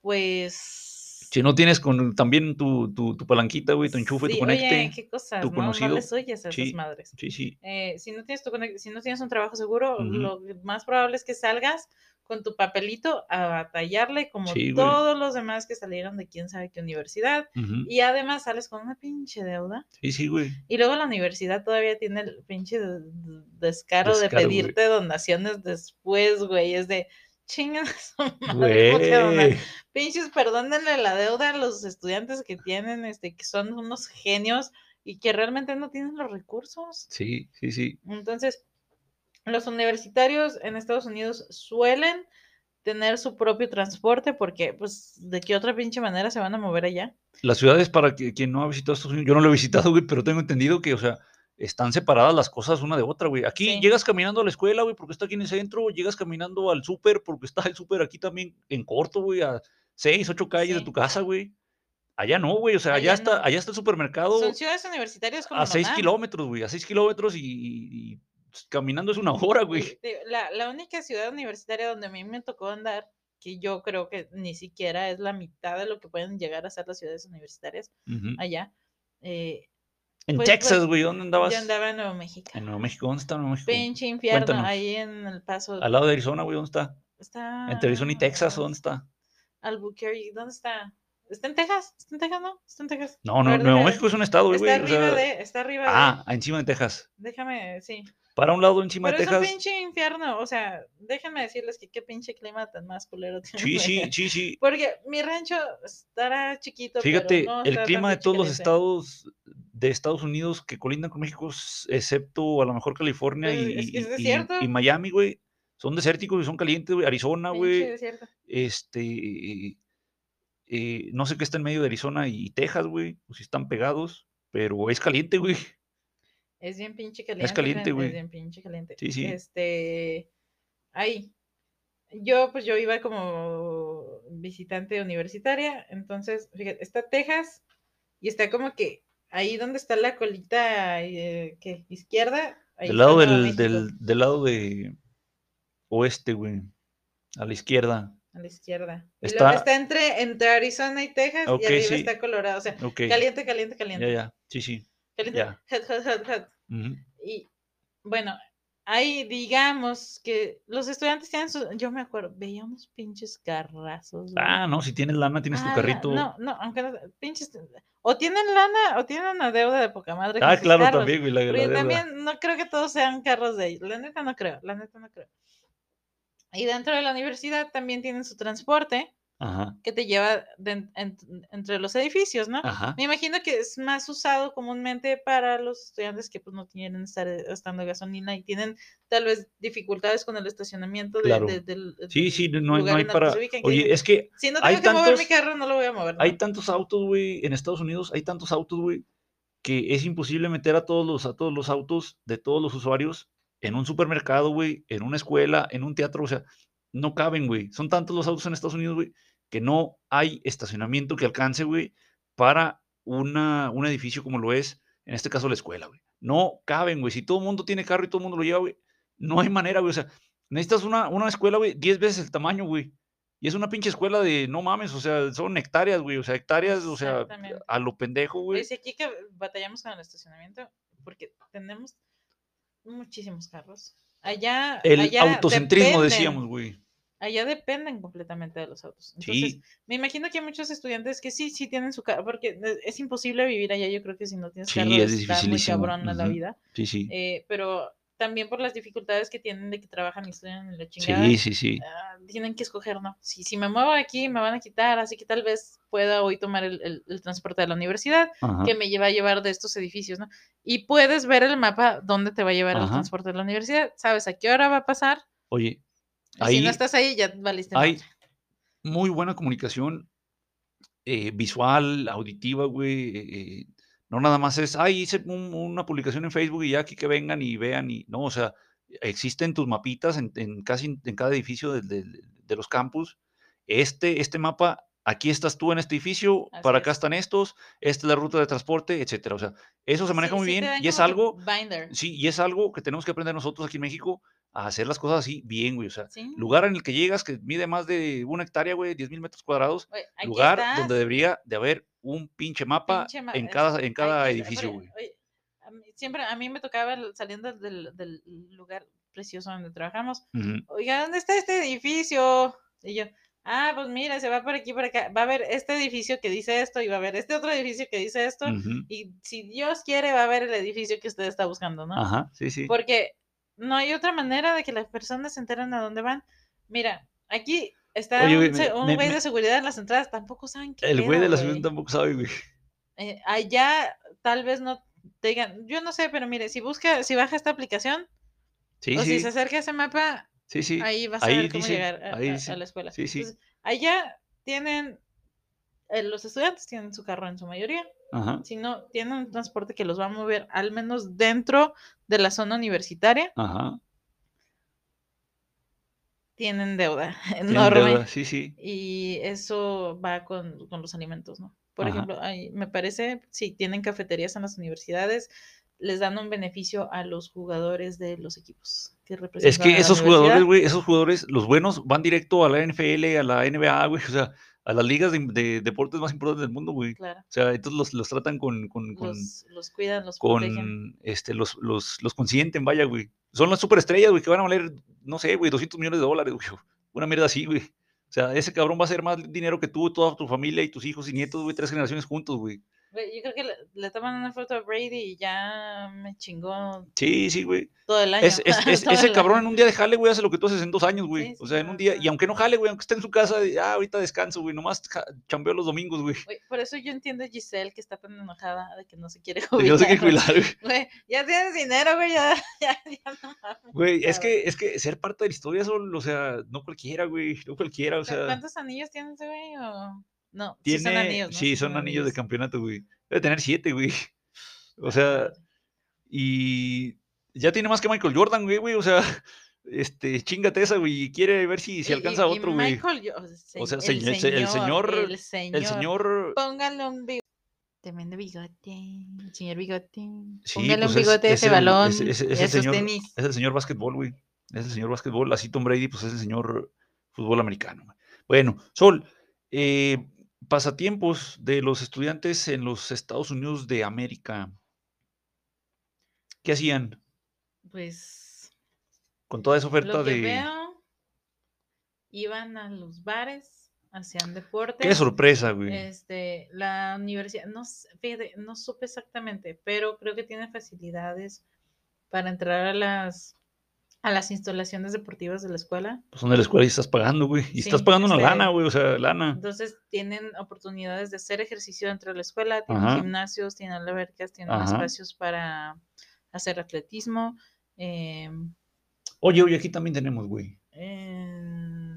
pues... Si no tienes con también tu, tu, tu palanquita, güey, tu enchufe, sí, tu conecte. Oye, qué cosas, tu ¿no? conocido. No les oyes a esas Sí. madres. Sí, sí. Eh, si, no tienes tu si no tienes un trabajo seguro, Ujú. lo más probable es que salgas con tu papelito a batallarle como Sí, todos los demás que salieron de quién sabe qué universidad. Y además sales con una pinche deuda. Sí, sí, güey. Y luego la universidad todavía tiene el pinche de- de- descaro, Descaro, de güey. pedirte donaciones después, güey. Es de [LAUGHS] su madre. Pinches, perdónenle la deuda a los estudiantes que tienen, este, que son unos genios y que realmente no tienen los recursos. Sí, sí, sí. Entonces, los universitarios en Estados Unidos suelen tener su propio transporte porque, pues, ¿de qué otra pinche manera se van a mover allá? Las ciudades, para que, quien no ha visitado Estados Unidos, yo no lo he visitado, güey, pero tengo entendido que, o sea, están separadas las cosas una de otra, güey. Aquí Sí. llegas caminando a la escuela, güey, porque está aquí en el centro, llegas caminando al súper, porque está el súper aquí también en corto, güey, a seis, ocho calles de tu casa, güey. Allá no, güey, o sea, allá, Allá está, no. allá está el supermercado Son ciudades universitarias como a seis kilómetros, güey, a seis kilómetros y caminando es una hora, güey. La, la única ciudad universitaria donde a mí me tocó andar, que yo creo que ni siquiera es la mitad de lo que pueden llegar a ser las ciudades universitarias allá. eh, En pues, Texas, pues, güey, ¿dónde andabas? yo andaba en Nuevo México. En Nuevo México, ¿dónde está Nuevo México? Pinche infierno, Cuéntanos. ahí en el paso. Al lado de Arizona, güey, ¿dónde está? Está. Entre Arizona y Texas, ¿o ¿dónde está? Albuquerque, ¿dónde está? ¿Está en Texas? ¿Está en Texas, no? ¿Está en Texas? No, no, ver, Nuevo déjame- México es un estado, güey. Está o arriba sea, de, está arriba de. Ah, encima de Texas. Déjame, sí. Para un lado encima Pero de es un Texas. pinche infierno, o sea, déjenme decirles que qué pinche clima tan más culero tiene. Sí, sí, sí, sí. Porque mi rancho estará chiquito. pero Fíjate, no el clima de todos los estados de Estados Unidos que colindan con México, excepto a lo mejor California Pues, y, es que es y- Miami, güey, son desérticos y son calientes, güey. Arizona, güey, desierto. este, eh, no sé qué está en medio de Arizona y Texas, güey, o si están pegados, pero es caliente, güey. Es bien pinche caliente. caliente, Fran, güey. Es bien pinche caliente. Sí, sí. Este. Ahí. Yo, pues yo iba como visitante universitaria. Entonces, fíjate, está Texas y está como que ahí donde está la colita eh, ¿qué? izquierda. Ahí Del lado del, del lado de oeste, güey. A la izquierda. A la izquierda. Está- está entre, entre Arizona y Texas Ok, y arriba sí. está Colorado. O sea, Ok. caliente, caliente, caliente. Ya, ya. Sí, sí. Caliente. ya. [LAUGHS] Hot, hot, hot. Y bueno, ahí digamos que los estudiantes tienen sus. Yo me acuerdo, veía unos pinches carrazos. güey. Ah, no, si tienes lana, tienes tu Ah, la- carrito. No, no, aunque no, pinches. O tienen lana o tienen una deuda de poca madre. ah, claro, carros. también, güey. La, la también no creo que todos sean carros de ellos. La neta no creo, la neta no creo. Y dentro de la universidad también tienen su transporte Ajá. que te lleva de- en- entre los edificios, ¿no? Ajá. Me imagino que es más usado comúnmente para los estudiantes que pues no tienen estar gastando gasolina y tienen tal vez dificultades con el estacionamiento de- Claro. de- del Sí, sí, no, hay- no para. que Oye, es que si no hay tengo que mover mi carro, no lo voy a mover. ¿no? hay tantos autos, güey, en Estados Unidos, hay tantos autos, güey, que es imposible meter a todos los, a todos los autos de todos los usuarios en un supermercado, güey, en una escuela, en un teatro, o sea, no caben, güey. Son tantos los autos en Estados Unidos, güey, que no hay estacionamiento que alcance, güey, para una, un edificio como lo es, en este caso la escuela, güey. No caben, güey. Si todo el mundo tiene carro y todo el mundo lo lleva, güey, no hay manera, güey. O sea, necesitas una, una escuela, güey, 10 veces el tamaño, güey. Y es una pinche escuela de, no mames, o sea, son hectáreas, güey. O sea, hectáreas, o sea, a lo pendejo, güey. Es aquí que batallamos con el estacionamiento porque tenemos muchísimos carros. Allá, El allá autocentrismo, dependen- decíamos, güey. Allá dependen completamente de los autos. Entonces, Sí, me imagino que hay muchos estudiantes que sí, sí tienen su carro, porque es imposible vivir allá. Yo creo que si no tienes Sí, carro es está muy cabrón la vida. sí, sí. Eh, pero también por las dificultades que tienen de que trabajan y estudian en la chingada. Sí, sí, sí. ah, tienen que escoger, ¿no? Si, si me muevo aquí, me van a quitar, así que tal vez pueda hoy tomar el, el- el transporte de la universidad, Ajá. que me lleva a llevar de estos edificios, ¿no? Y puedes ver el mapa dónde te va a llevar el transporte de la universidad, sabes a qué hora va a pasar. Oye, y si ahí no estás ahí, ya valiste. hay muy buena comunicación eh, visual, auditiva, güey. eh, eh, no nada más es, ay, hice un- una publicación en Facebook y ya aquí que vengan y vean y no, o sea, existen tus mapitas en, en casi en, cada edificio de, de- de los campus. Este, este mapa, aquí estás tú en este edificio, Así para acá es. están estos, esta es la ruta de transporte, etcétera. O sea, eso se maneja Sí, muy sí bien y es algo, Binder. sí, y es algo que tenemos que aprender nosotros aquí en México a hacer las cosas así bien, güey. O sea, Sí. lugar en el que llegas que mide más de una hectárea, güey, 10 mil metros cuadrados, Oye, lugar estás, donde debería de haber un pinche mapa pinche ma- en cada, en cada edificio, güey. oye, a mí- siempre a mí me tocaba saliendo del, del lugar precioso donde trabajamos. Oiga, ¿dónde está este edificio? Y yo, ah, pues mira, se va por aquí, por acá. Va a haber este edificio que dice esto y va a haber este otro edificio que dice esto. Y si Dios quiere, va a haber el edificio que usted está buscando, ¿no? Ajá, sí, sí. Porque no hay otra manera de que las personas se enteren a dónde van. Mira, aquí está Oye, güey, un, se- me- un me- güey me- de seguridad en las entradas, tampoco saben qué El güey de la ciudad tampoco sabe, güey. Eh, allá tal vez no te digan, yo no sé, pero mire, si busca, si baja esta aplicación Sí, o si se acerca a ese mapa, Sí, sí. ahí vas a Ahí ver cómo dice, llegar a, ahí a- dice. a la escuela. Sí, sí. Entonces, allá tienen, eh, los estudiantes tienen su carro en su mayoría, Ajá, si no, tienen un transporte que los va a mover al menos dentro de la zona universitaria, ajá. Tienen deuda [LAUGHS] Tienen enorme. deuda, Sí, sí. Y eso va con, con los alimentos, ¿no? Por Ajá. ejemplo, ahí me parece, si tienen cafeterías en las universidades, les dan un beneficio a los jugadores de los equipos que Es representan a que esos jugadores, güey, esos jugadores, los buenos, van directo a la NFL, a la NBA, güey, o sea, a las ligas de, de deportes más importantes del mundo, güey. Claro, O sea, entonces los, los tratan con, con, con, los, los cuidan, los protegen. con este, los, los, los consienten, vaya, güey. Son las superestrellas, güey, que van a valer, no sé, güey, 200 millones de dólares, güey. Una mierda así, güey. O sea, ese cabrón va a ser más dinero que tú, toda tu familia y tus hijos y nietos, güey, tres generaciones juntos, güey. Yo creo que le, le toman una foto a Brady y ya me chingó Sí, sí, güey. todo el año. Es, es, [LAUGHS] es- todo ese el cabrón en un día de jale, güey, hace lo que tú haces en dos años, güey. Sí, o sí, sea, en un día, no. y aunque no jale, güey, aunque esté en su casa, ah, ahorita descanso, güey, nomás chambeo los domingos, güey. Güey, por eso yo entiendo a Giselle que está tan enojada de que no se quiere [LAUGHS] jubilar. no sé qué jubilar, güey. Güey, ya tienes dinero, güey, ya, [LAUGHS] ya, ya no mames. Güey, es que, es que ser parte de la historia, eso, o sea, no cualquiera, güey, no cualquiera, o sea, ¿Cuántos anillos tienes, güey? O... No, sí son Tiene, anillos, ¿no? sí, son anillos de campeonato, güey. Debe tener siete, güey. [LAUGHS] O sea, y ya tiene más que Michael Jordan, güey, güey. O sea, [LAUGHS] este, chingate esa, güey. Y quiere ver si, si alcanza y- y otro, güey. O sea, el se- el se- el señor- el señor, El señor. Póngale un bigote. Tremendo bigote. el Señor bigote. Sí, Póngale un pues es- bigote a es ese balón. es- es- esos señor- tenis. Es el señor básquetbol, güey. Es el señor básquetbol. Así Tom Brady, pues es el señor fútbol americano. güey. Bueno, Sol, eh, pasatiempos de los estudiantes en los Estados Unidos de América. ¿Qué hacían Pues. con toda esa oferta Lo que de... veo. Iban a los bares, hacían deporte. Qué sorpresa, güey. Este, la universidad, no, fíjate, no supe exactamente, pero creo que tiene facilidades para entrar a las a las instalaciones deportivas de la escuela. Pues son de la escuela y estás pagando, güey. Y Sí, estás pagando una lana, güey. O sea, lana. Entonces tienen oportunidades de hacer ejercicio dentro de la escuela, tienen Ajá. gimnasios, tienen albercas, tienen Ajá. espacios para hacer atletismo. eh, Oye, oye, aquí también tenemos, güey. eh,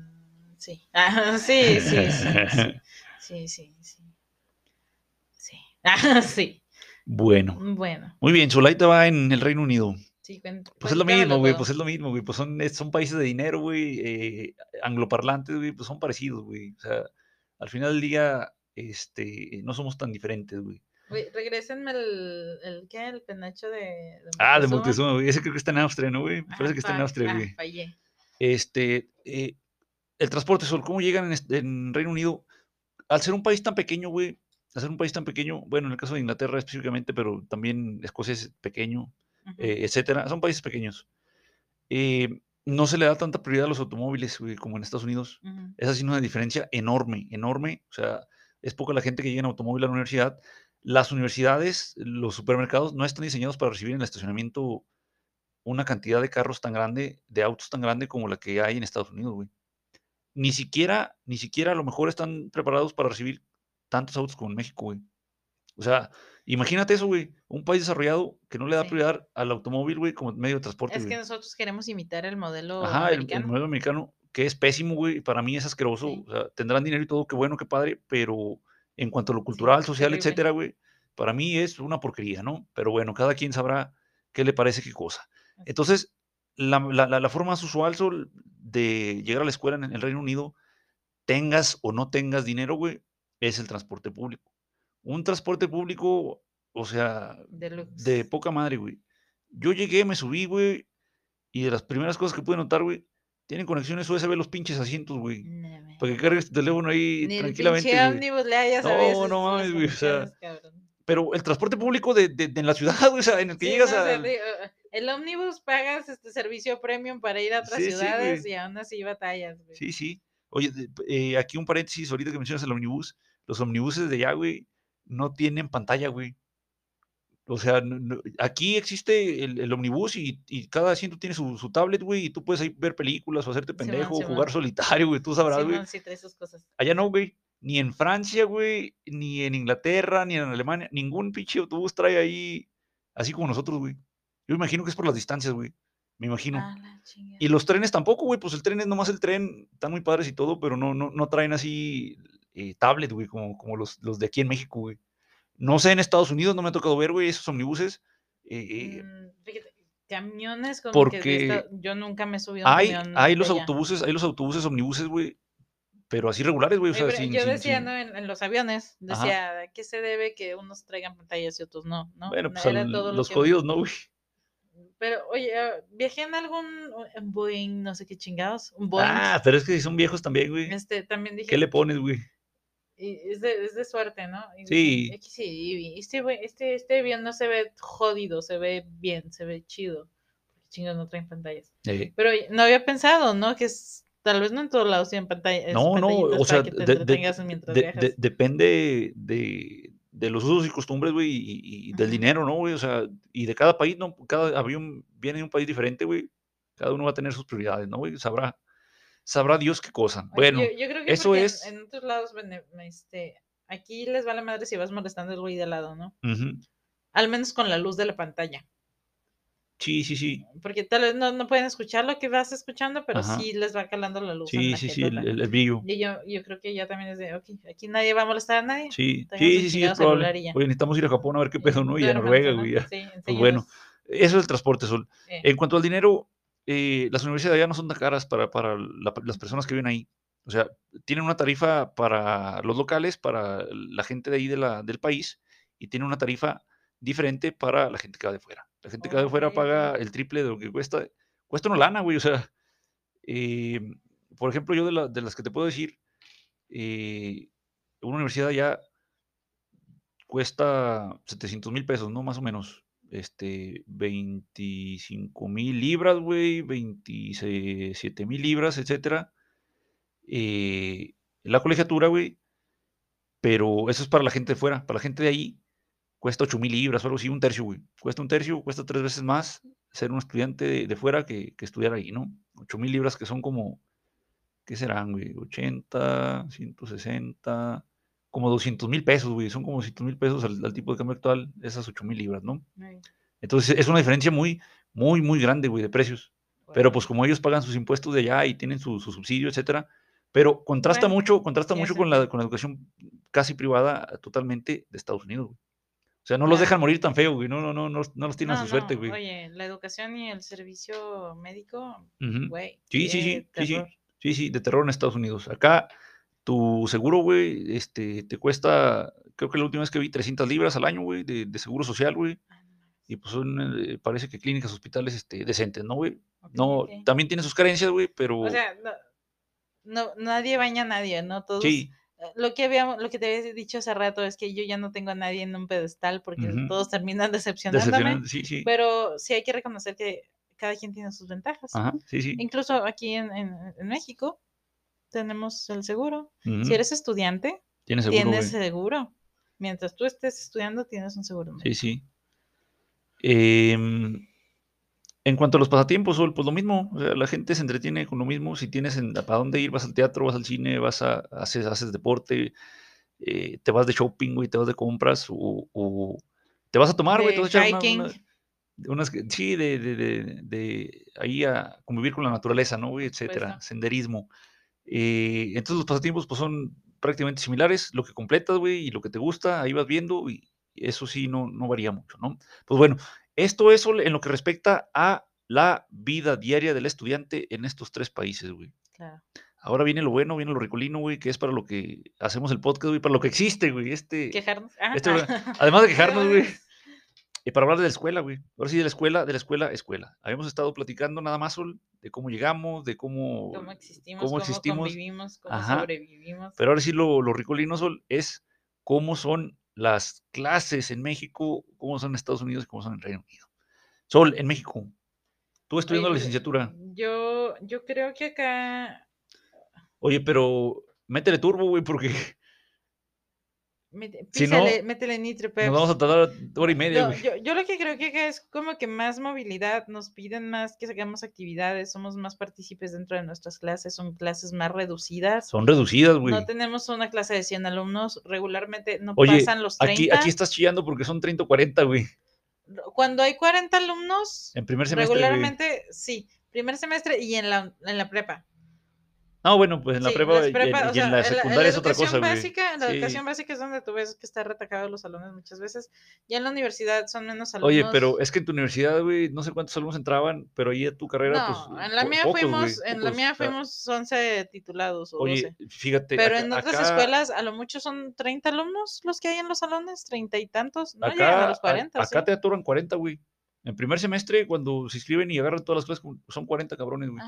sí. Ah, [LAUGHS] sí, sí, sí, sí. [LAUGHS] Sí, sí, sí. Sí. [LAUGHS] Ah, sí. Bueno. Bueno, Muy bien, Solaita va en el Reino Unido. Sí, Pues es lo mismo, güey, pues es lo mismo, güey, pues son, son países de dinero, güey, eh, angloparlantes, güey, pues son parecidos, güey, o sea, al final del día, este, no somos tan diferentes, güey. Güey, regrésenme el, el, ¿qué? El penacho de, de Ah, de. Moctezuma, güey, ese creo que está en Austria, ¿no, güey? Me Ah, parece que está en Austria, ah, güey. fallé. Este, eh, el transporte, Sol, ¿cómo llegan en, en Reino Unido? Al ser un país tan pequeño, güey, al ser un país tan pequeño, bueno, en el caso de Inglaterra específicamente, pero también Escocia es pequeño, Eh, etcétera, son países pequeños. Eh, no se le da tanta prioridad a los automóviles, güey, como en Estados Unidos. Esa sí es una diferencia enorme, enorme. O sea, es poca la gente que llega en automóvil a la universidad. Las universidades, los supermercados no están diseñados para recibir en el estacionamiento una cantidad de carros tan grande, de autos tan grande como la que hay en Estados Unidos, güey. Ni siquiera, ni siquiera a lo mejor están preparados para recibir tantos autos como en México, güey. O sea, imagínate eso, güey. Un país desarrollado que no le da Sí. prioridad al automóvil, güey, como medio de transporte, Es que güey. nosotros queremos imitar el modelo Ajá, el, el americano. modelo americano, que es pésimo, güey, para mí es asqueroso. Sí. O sea, tendrán dinero y todo, qué bueno, qué padre, pero en cuanto a lo cultural, social, terrible. etcétera, güey, para mí es una porquería, ¿no? Pero bueno, cada quien sabrá qué le parece qué cosa. Entonces, la, la- la- la forma más usual, Sol, de llegar a la escuela en el Reino Unido, tengas o no tengas dinero, güey, es el transporte público. Un transporte público, o sea, Deluxe. de poca madre, güey. Yo llegué, me subí, güey, y de las primeras cosas que pude notar, güey, tienen conexiones USB los pinches asientos, güey. No. Para que cargues tu teléfono ahí Ni el tranquilamente, pinche ómnibus le hayas a No, veces no mames, güey, o sea. Pero el transporte público de, de- de en la ciudad, güey, [LAUGHS] o sea, en el que Sí, llegas no, a... digo, el ómnibus pagas este servicio premium para ir a otras Sí, sí, ciudades güey. y aún así batallas, güey. Sí, sí. Oye, eh, aquí un paréntesis, ahorita que mencionas el omnibus, los omnibuses de allá, güey, no tienen pantalla, güey. O sea, no- no- aquí existe el, el omnibus y, y cada asiento tiene su, su tablet, güey, y tú puedes ahí ver películas o hacerte pendejo o jugar solitario, güey, tú sabrás, güey. Simón sí trae sus cosas. Allá no, güey. Ni en Francia, güey, ni en Inglaterra, ni en Alemania, ningún pinche autobús trae ahí, así como nosotros, güey. Yo imagino que es por las distancias, güey. Me imagino. Ah. Y los trenes tampoco, güey, pues el tren es nomás el tren, están muy padres y todo, pero no, no, no traen así eh, tablet, güey, como, como los, los de aquí en México, güey. No sé, en Estados Unidos no me ha tocado ver, güey, esos omnibuses. eh, eh, Mm, fíjate, camiones como que porque de esta- yo nunca me he subido a un hay, camión hay los allá. autobuses, hay los autobuses omnibuses, güey, pero así regulares, güey, o sea, sin, yo sin- decía, sin- ¿no? En, en los aviones, Ajá. decía, ¿a qué se debe que unos traigan pantallas y otros no? ¿no? Bueno, No pues era al- todo lo los que- jodidos, ¿no, güey? Pero, oye, ah, viajé en algún en Boeing, no sé qué chingados, un Boeing. Ah, pero es que si son viejos también, güey. Este, también dije, ¿Qué le pones, güey? Es, de, es de suerte, ¿no? Sí. dije, "X, sí, este, güey- este, este avión no se ve jodido, se ve bien, se ve chido. Chingados no traen pantallas. Eh, Pero no había pensado, ¿no? Que es, tal vez no en todos lados tienen pantallas. No, no, o sea, te de- de- depende de, de los usos y costumbres, güey, y, y del dinero, ¿no, güey? O sea, y de cada país, ¿no? Cada avión viene de un país diferente, güey. Cada uno va a tener sus prioridades, ¿no, güey? Sabrá, sabrá Dios qué cosa. Bueno, yo, yo creo que eso en- es- En, otros lados, este, aquí les vale madre si vas molestando al güey de lado, ¿no? ujú. Al menos con la luz de la pantalla. Sí, sí, sí. Porque tal vez no, no pueden escuchar lo que vas escuchando, pero Ajá. sí les va calando la luz. Sí, la sí, sí, el, el- brillo. Y yo, yo creo que ya también es de, ok, aquí nadie va a molestar a nadie. Sí, sí, sí, sí, es probable. Oye, necesitamos ir a Japón a ver qué pedo, ¿no? Y a Noruega, ¿no? güey. Sí, Pues bueno, eso es el transporte, Sol. eh, En cuanto al dinero, eh, las universidades allá no son tan caras para, para la- las personas que viven ahí. O sea, tienen una tarifa para los locales, para la gente de ahí de la, del país, y tienen una tarifa diferente para la gente que va de fuera. La gente que va de fuera paga el triple de lo que cuesta. Cuesta una lana, güey. O sea, eh, por ejemplo, yo de, la- de las que te puedo decir, eh, una universidad allá cuesta 700 mil pesos, ¿no? Más o menos. Este, 25 mil libras, güey, 27 mil libras, etcétera. Eh, la colegiatura, güey, pero eso es para la gente de fuera. Para la gente de ahí, cuesta 8 mil libras o algo así, un tercio, güey. Cuesta un tercio, cuesta tres veces más ser un estudiante de, fuera que, que estudiar ahí, ¿no? 8 mil libras que son como, ¿qué serán, güey? 80, 160, como 200 mil pesos, güey. Son como 200 mil pesos al, al tipo de cambio actual, esas 8 mil libras, ¿no? Ay, Entonces es una diferencia muy, muy, muy grande, güey, de precios. Pero pues como ellos pagan sus impuestos de allá y tienen su, su subsidio, etcétera, pero contrasta Bueno, mucho, contrasta mucho con la, con la educación casi privada totalmente de Estados Unidos, güey. O sea, no los dejan morir tan feo, güey. No, no, no, no, no los tienen a No, su suerte, güey. Oye, la educación y el servicio médico, Ujú. güey. Sí, sí, sí, sí. Sí, sí, de terror en Estados Unidos. Acá tu seguro, güey, este, te cuesta, creo que la última vez que vi 300 libras al año, güey, de, de seguro social, güey. Ah. Y pues son, eh, parece que clínicas, hospitales, este, decentes, ¿no, güey? No, también tiene sus carencias, güey, pero O sea, no, no, nadie baña a nadie, ¿no? Todos. sí, eh, Lo que habíamos, lo que te había dicho hace rato es que yo ya no tengo a nadie en un pedestal porque todos terminan [LAUGHS] decepcionándome. decepcionante, sí, sí. Pero sí hay que reconocer que cada quien tiene sus ventajas. Ajá, sí, sí. Incluso aquí en, en- en México tenemos el seguro. Si eres estudiante, Tienes seguro, tienes güey. seguro. Mientras tú estés estudiando, tienes un seguro. Sí, médico. sí. Em, en cuanto a los pasatiempos, pues lo mismo. O sea, la gente se entretiene con lo mismo. Si tienes en- para dónde ir, vas al teatro, vas al cine, vas a haces, haces deporte, eh, te vas de shopping, güey, te vas de compras, o, o te vas a tomar, güey, te vas a echar una- unas sí, de, de, de, de ahí a convivir con la naturaleza, ¿no, güey? Etcétera, senderismo. Eh, entonces los pasatiempos pues son prácticamente similares, lo que completas, güey, y lo que te gusta, ahí vas viendo y eso sí no, no varía mucho, ¿no? Pues bueno, esto es en lo que respecta a la vida diaria del estudiante en estos tres países, güey. Claro. Ahora viene lo bueno, viene lo ricolino, güey, que es para lo que hacemos el podcast, güey, para lo que existe, güey. Este, Quejarnos. Ah, este, ah. además de quejarnos, [LAUGHS] güey, Y para hablar de la escuela, güey. Ahora sí, de la escuela, de la escuela, escuela. Habíamos estado platicando nada más, Sol, de cómo llegamos, de cómo, Cómo existimos, cómo cómo, existimos. convivimos, cómo Ajá. sobrevivimos. Pero ahora sí lo, lo ricolino, Sol, es cómo son las clases en México, cómo son en Estados Unidos y cómo son en Reino Unido. Sol, en México, tú estudiando Oye, la pero licenciatura. Yo, yo creo que acá Oye, pero métele turbo, güey, porque Mete- Si no, métele nitro, nos vamos a tardar hora y [LAUGHS] media, Yo, güey. yo, yo lo que creo que es como que más movilidad, nos piden más que hagamos actividades, somos más partícipes dentro de nuestras clases, son clases más reducidas. Son reducidas, güey. No tenemos una clase de 100 alumnos, regularmente no Oye, pasan los 30. aquí, aquí estás chillando porque son 30 o 40, güey. Cuando hay 40 alumnos, En primer semestre, güey. regularmente sí, primer semestre y en la, en la prepa. No, bueno, pues en la Sí, prepa y en, y la secundaria es otra cosa, básica, en la Sí. educación básica es donde tú ves que está retacado los salones muchas veces. Ya en la universidad son menos alumnos. Oye, pero es que en tu universidad, güey, no sé cuántos alumnos entraban, pero ahí a tu carrera, no, pues. en la mía pocos, güey, fuimos, en la mía fuimos 11 titulados o Oye, 12. fíjate. Pero acá- en otras acá- escuelas a lo mucho son 30 alumnos los que hay en los salones, 30 y tantos, no llegan a los a- 40. acá te atoran 40, güey. En primer semestre, cuando se inscriben y agarran todas las clases, son 40 cabrones, güey.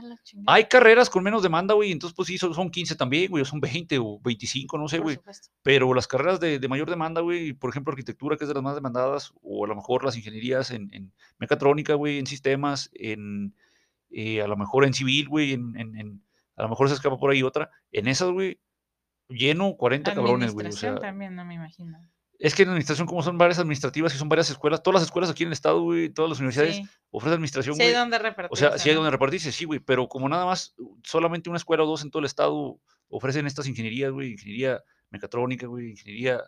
Hay carreras con menos demanda, güey, entonces pues sí, son, son 15 también, güey, o son 20 o 25, no sé, por güey. supuesto. Pero las carreras de, de mayor demanda, güey, por ejemplo, arquitectura, que es de las más demandadas, o a lo mejor las ingenierías en, en mecatrónica, güey, en sistemas, en eh, a lo mejor en civil, güey, en, en- en- a lo mejor se escapa por ahí otra. En esas, güey, lleno 40 cabrones, güey. O sea, también, no me imagino. Es que en administración, como son varias administrativas y son varias escuelas, todas las escuelas aquí en el estado, güey, todas las universidades Sí, ofrecen administración, sí hay güey. donde O repartirse. sea, sí hay ¿no? donde repartirse, sí, güey, pero como nada más, solamente una escuela o dos en todo el estado ofrecen estas ingenierías, güey, ingeniería mecatrónica, güey, ingeniería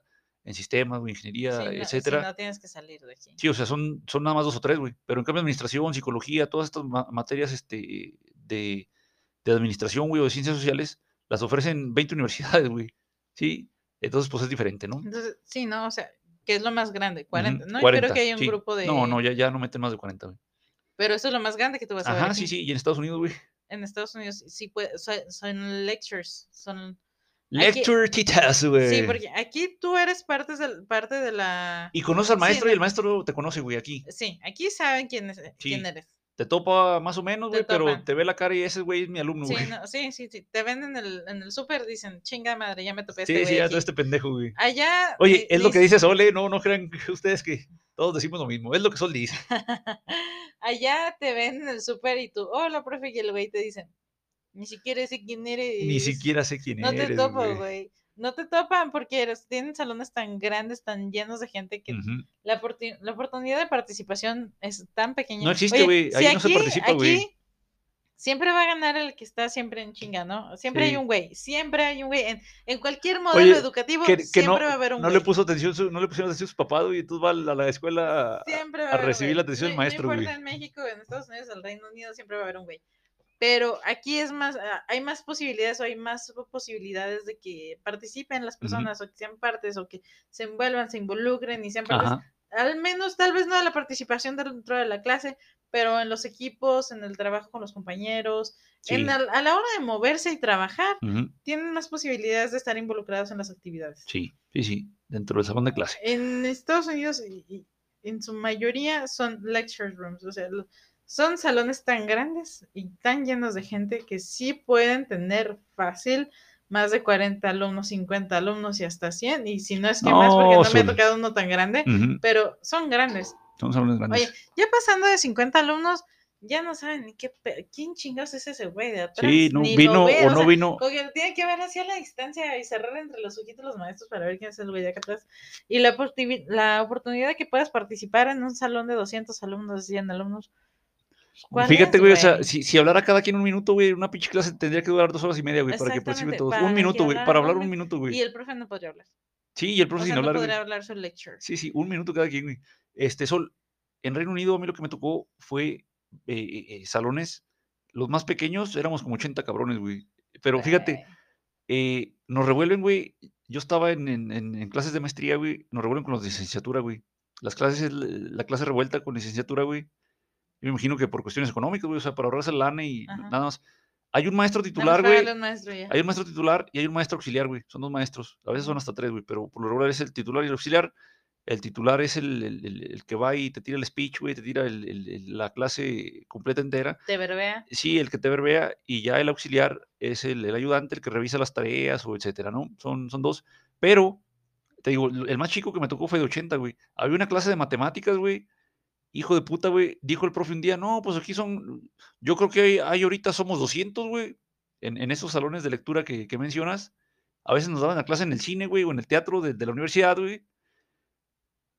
en sistemas, güey, ingeniería, no, sí, etcétera. no tienes que salir de aquí. Sí, o sea, son, son nada más dos o tres, güey. Pero en cambio, administración, psicología, todas estas ma- materias este, de, de administración, güey, o de ciencias sociales, las ofrecen 20 universidades, güey. Sí, entonces, pues es diferente, ¿no? Entonces, sí, ¿no? O sea, ¿qué es lo más grande? 40. Ujú, No, yo 40, creo que hay un sí. grupo de... No, no, ya, ya no meten más de 40, güey. Pero eso es lo más grande que tú vas a ver Ajá, aquí. sí, sí, y en Estados Unidos, güey. En Estados Unidos sí puede, son, son lectures, son... Lecture titas, güey. Sí, porque aquí tú eres parte de, parte de la... Y conoces al Sí, maestro y el maestro te conoce, güey, aquí. Sí, aquí saben quién, es, quién eres. Te topa más o menos, güey, pero te ve la cara y ese güey es mi alumno, Sí, güey. no, sí, sí, sí. Te ven en el, en el súper, dicen, chinga madre, ya me topé Sí, este sí, güey ya aquí". todo este pendejo, güey. Allá... Oye, di- es lo que dice- Sole, no, no crean [LAUGHS] ustedes que todos decimos lo mismo, es lo que Sol dice. [LAUGHS] Allá te ven en el súper y tú, hola, profe, y el güey te dicen, ni siquiera sé quién eres. Ni siquiera sé quién No te eres, topo, güey. No te topan porque tienen salones tan grandes, tan llenos de gente que la, la oportunidad de participación es tan pequeña. No existe, güey, si ahí no se participa, güey. aquí Siempre va a ganar el que está siempre en chinga, ¿no? Siempre hay un güey, siempre hay un güey. En, en cualquier modelo Oye, educativo Que, que siempre no, va a haber un no güey. le puso atención, su- no le pusieron atención a sus papás, güey, y entonces va a la, a la escuela a- recibir güey. la atención del maestro, No güey. importa en México, en Estados Unidos, en el Reino Unido, siempre va a haber un güey. Pero aquí es más, ah, hay más posibilidades o hay más posibilidades de que participen las personas o que sean partes o que se envuelvan, se involucren y sean partes. Ajá. Al menos, tal vez no de la participación dentro de la clase, pero en los equipos, en el trabajo con los compañeros, Sí. en al- a la hora de moverse y trabajar, tienen más posibilidades de estar involucrados en las actividades. Sí, sí, sí, dentro del salón de clase. En Estados Unidos, y- y en su mayoría, son lecture rooms, o sea, son salones tan grandes y tan llenos de gente que sí pueden tener fácil más de 40 alumnos, 50 alumnos y hasta 100, y si no es que más, porque No, me ha tocado uno tan grande, pero son grandes. Son salones grandes. Oye, ya pasando de 50 alumnos, ya no saben ni qué, quién chingados es ese güey de atrás. sí, no ni vino ve, o o no sea, vino. como que tiene que ver hacia la distancia y cerrar entre los ojitos los maestros para ver quién es el güey de acá atrás. Y la, la oportunidad de que puedas participar en un salón de 200 alumnos, 100 alumnos. ¿Cuál Fíjate, güey, o sea, si, si hablara cada quien un minuto, güey, una pinche clase tendría que durar dos horas y media, güey, para que Exactamente, todos. para Un minuto, güey, para hablar un mi- minuto, güey. Y el profe no podría hablar. Sí, y el O profe sea, sin no hablar, podría güey. hablar su lecture. Sí, sí, un minuto cada quien, güey. Este, Sol, en Reino Unido a mí lo que me tocó fue eh, eh, eh, salones, los más pequeños éramos como 80 cabrones, güey. Pero fíjate, eh, nos revuelven, güey. Yo estaba en, en- en- en clases de maestría, güey. Nos revuelven con los de licenciatura, güey. Las clases, la clase revuelta con licenciatura, güey. Yo me imagino que por cuestiones económicas, güey. O sea, para ahorrarse el lana y Ajá. nada más. Hay un maestro más titular, güey. Hay un maestro titular y hay un maestro auxiliar, güey. Son dos maestros. A veces son hasta tres, güey. Pero por lo regular es el titular y el auxiliar. El titular es el, el- el- el que va y te tira el speech, güey. Te tira la clase completa entera. Te verbea. Sí, el que te verbea y ya el auxiliar es el, el ayudante, el que revisa las tareas o etcétera, ¿no? Son, son dos. Pero, te digo, el más chico que me tocó fue de 80, güey. Había una clase de matemáticas, güey. Hijo de puta, güey. Dijo el profe un día, no, pues aquí son, yo creo que hay, hay ahorita somos 200, güey. En, en esos salones de lectura que, que mencionas. A veces nos daban la clase en el cine, güey, o en el teatro de, de la universidad, güey.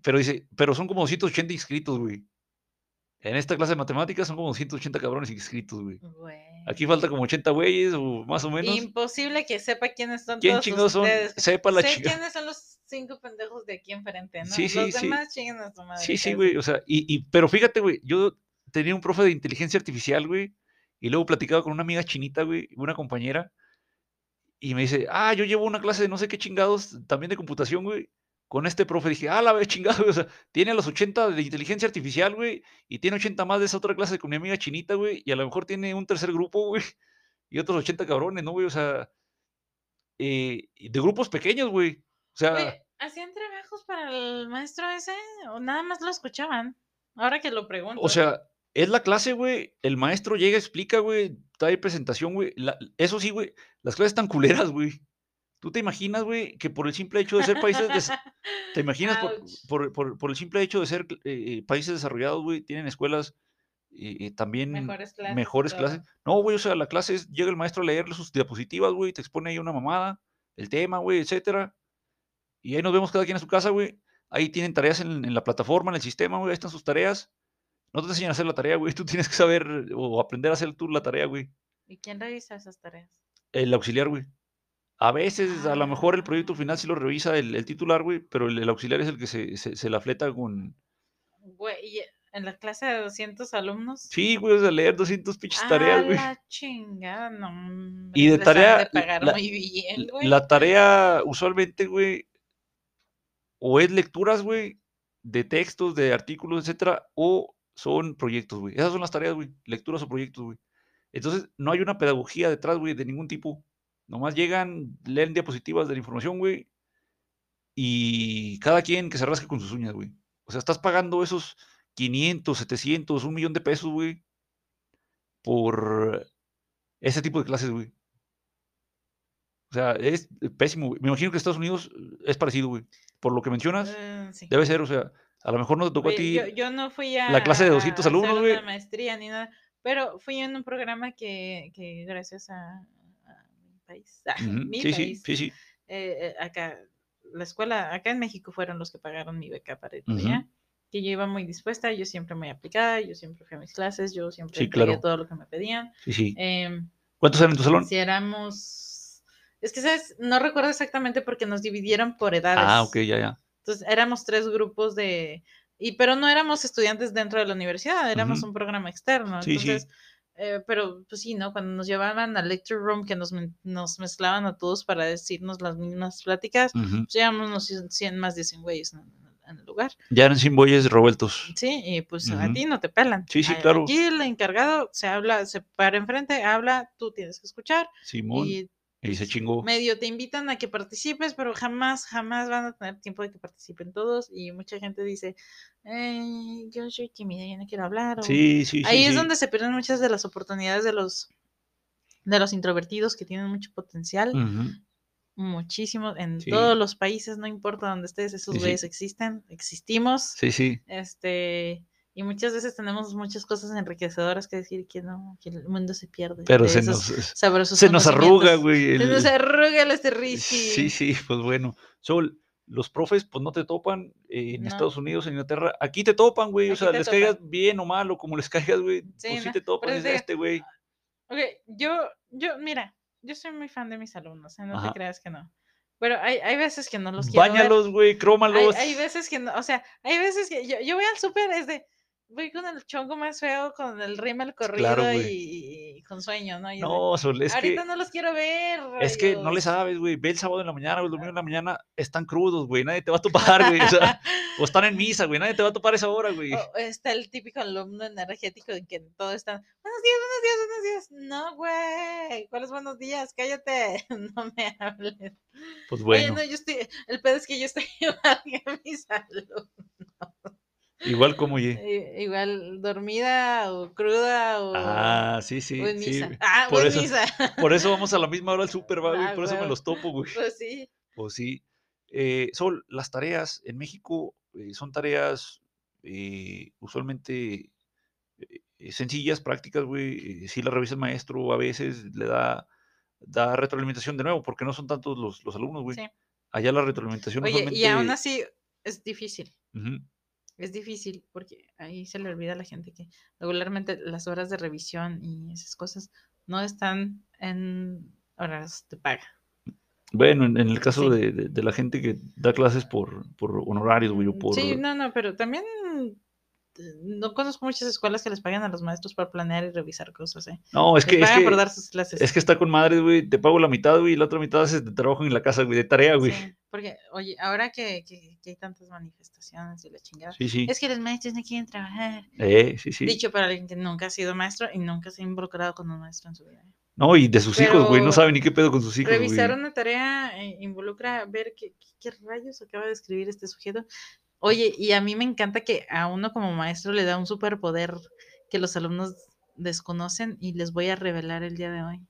Pero dice, pero son como 280 inscritos, güey. En esta clase de matemáticas son como 280 cabrones inscritos, güey. Aquí falta como 80 güeyes o más o menos. Imposible que sepa quiénes son ¿Quién todos chingados son? ustedes. Sepa la sé chica. quiénes son los cinco pendejos de aquí enfrente, ¿no? Sí, sí, los sí. demás chinguen a su madre. Sí, sí, güey. O sea, y, y- pero fíjate, güey, yo tenía un profe de inteligencia artificial, güey, y luego platicaba con una amiga chinita, güey, una compañera, y me dice, ah, yo llevo una clase de no sé qué chingados, también de computación, güey, con este profe. Dije, ah, la vez chingado, güey, o sea, tiene a los 80 de inteligencia artificial, güey, y tiene 80 más de esa otra clase con mi amiga chinita, güey, y a lo mejor tiene un tercer grupo, [LAUGHS] güey, y otros 80 cabrones, ¿no, güey? O sea, eh, de grupos pequeños, güey. O sea, Oye, ¿hacían trabajos para el maestro ese o nada más lo escuchaban? Ahora que lo pregunto. O sea, es la clase, güey. El maestro llega, explica, güey. Trae presentación, güey. Eso sí, güey. Las clases están culeras, güey. ¿Tú te imaginas, güey, que por el simple hecho de ser países... des- ¿Te imaginas por, por- por- por el simple hecho de ser eh, eh, países desarrollados, güey, tienen escuelas eh, eh, también Mejores clases mejores clases? No, güey, o sea, la clase es, llega el maestro a leerle sus diapositivas, güey, te expone ahí una mamada, el tema, güey, etcétera. Y ahí nos vemos cada quien a su casa, güey. Ahí tienen tareas en, en la plataforma, en el sistema, güey, ahí están sus tareas. No te enseñan a hacer la tarea, güey. [LAUGHS] Tú tienes que saber o aprender a hacer tú la tarea, güey. ¿Y quién revisa esas tareas? El auxiliar, güey. A veces, a lo mejor el Ah. proyecto final sí lo revisa el el titular, güey, pero el el auxiliar es el que se se se la fleta con Güey, y en la clase de 200 alumnos. Sí, güey, o sea, leer 200 pinches tareas, güey. la chingada, no, Y de tarea, de pagar la muy bien, güey. la tarea usualmente, güey o es lecturas, güey, de textos, de artículos, etcétera, o son proyectos, güey. Esas son las tareas, güey, lecturas o proyectos, güey. Entonces, no hay una pedagogía detrás, güey, de ningún tipo. Nomás llegan, leen diapositivas de la información, güey y cada quien que se rasque con sus uñas, güey. O sea, estás pagando esos 500, 700, un millón de pesos, güey por ese tipo de clases, güey. O sea, es pésimo, güey. Me imagino que Estados Unidos es parecido, güey. Por lo que mencionas, sí. debe ser, o sea, a lo mejor no te tocó a ti yo yo no fui a la clase de a 200 a hacer alumnos, güey. una maestría ni nada, pero fui en un programa que que gracias a a mi país, [LAUGHS] Ujú. mi Sí, sí, país, sí, sí. eh eh, acá, la escuela acá en México fueron los que pagaron mi beca para ir allá, que yo iba muy dispuesta, yo siempre muy aplicada, yo siempre fui a mis clases, yo siempre Sí, claro. todo lo que me pedían. Sí, sí. Em, ¿Cuántos eran en tu salón? si éramos es que, ¿sabes? No recuerdo exactamente porque nos dividieron por edades. Ah, okey, ya, ya. Entonces, éramos 3 grupos de y pero no éramos estudiantes dentro de la universidad, éramos Ujú. un programa externo. Sí, sí. Entonces, eh, pero, pues sí, ¿no? Cuando nos llevaban al lecture room, que nos nos mezclaban a todos para decirnos las mismas pláticas, Ujú. pues éramos unos 100 más de 100 güeyes en en el lugar. Ya eran 100 bueyes revueltos. Sí, y pues a Ujú. ti no te pelan. Sí, sí, A claro. aquí el encargado se habla se para enfrente, habla, tú tienes que escuchar, Simón. y Y se chingó. medio te invitan a que participes, pero jamás, jamás van a tener tiempo de que participen todos, y mucha gente dice: "Eh, yo soy tímida, yo no quiero hablar", o Sí, sí, sí, ahí es sí. donde se pierden muchas de las oportunidades de los de los introvertidos que tienen mucho potencial. Ujú. Muchísimo, en Sí. todos los países, no importa dónde estés, esos güeyes existen, existimos. Sí, sí. Este, y muchas veces tenemos muchas cosas enriquecedoras que decir que no, que el mundo se pierde Pero se nos se nos arruga, güey, Se nos arruga el risky. Sí, sí, pues bueno. Sol, los profes, pues no te topan en No. Estados Unidos, en Inglaterra. Aquí te topan, güey. O sea, les topan. caigas bien o mal, o como les caigas, güey. Sí, pues sí te topan, es este, güey. Okey, yo yo, mira, yo soy muy fan de mis alumnos, ¿eh? No Ajá. te creas que no. Pero hay hay veces que no los quiero. Báñalos, güey, Hay crómalos. hay veces que no, o sea, hay veces que yo yo voy al súper, es de voy con el chongo más feo, con el rímel corrido Claro, y y con sueño, ¿no? Y No, Sol, es que ahorita no los quiero ver, es que no le sabes, güey. Ve el sábado en la mañana o el domingo en la mañana, están crudos, güey. Nadie te va a topar, güey. O sea, [LAUGHS] o están en misa, güey. Nadie te va a topar esa hora, güey. O está el típico alumno energético en que todo está, buenos días, buenos días, buenos días. No, güey, ¿cuáles buenos días? Cállate, [LAUGHS] no me hables. Pues Oye, bueno, no, yo estoy, el pedo es que yo estoy [LAUGHS] igual que mis alumnos. Igual como ye. I- Igual dormida o cruda o, Ah, sí, sí, o en sí. misa. güey. Ah, o Por en eso, misa. [LAUGHS] por eso vamos a la misma hora al súper, va, güey. Ah, Por eso me los topo, güey. [LAUGHS] Pues sí. Pues sí. Eh, Sol, las tareas en México eh, son tareas eh, usualmente eh, sencillas, prácticas, güey. eh, sí las revisa el maestro, a veces le da, da retroalimentación de nuevo, porque no son tantos los, los alumnos, güey. Sí. Allá la retroalimentación Oye, y aún usualmente... así es difícil. Es difícil porque ahí se le olvida a la gente que regularmente las horas de revisión y esas cosas no están en horas de paga. Bueno, en, en el caso Sí. de, de- de la gente que da clases por, por honorarios, güey, o por... Sí, no, no, pero también eh, no conozco muchas escuelas que les paguen a los maestros por planear y revisar cosas, ¿eh? No, es Les que, es pagan que, por dar sus clases. es que está con madres, güey. Te pago la mitad, güey, y la otra mitad haces de trabajo en la casa, güey, de tarea, güey. Sí, porque, oye, ahora que, que- que hay tantas manifestaciones y la chingada, Sí, sí. es que los maestros no quieren trabajar. Eh, sí. Dicho para alguien que nunca ha sido maestro y nunca se ha involucrado con un maestro en su vida. ¿eh? No, y de sus hijos, güey. No saben ni qué pedo con sus hijos, güey. Revisar una tarea eh, involucra ver qué, qué- qué rayos acaba de escribir este sujeto. Oye, y a mí me encanta que a uno como maestro le da un superpoder que los alumnos desconocen y les voy a revelar el día de hoy.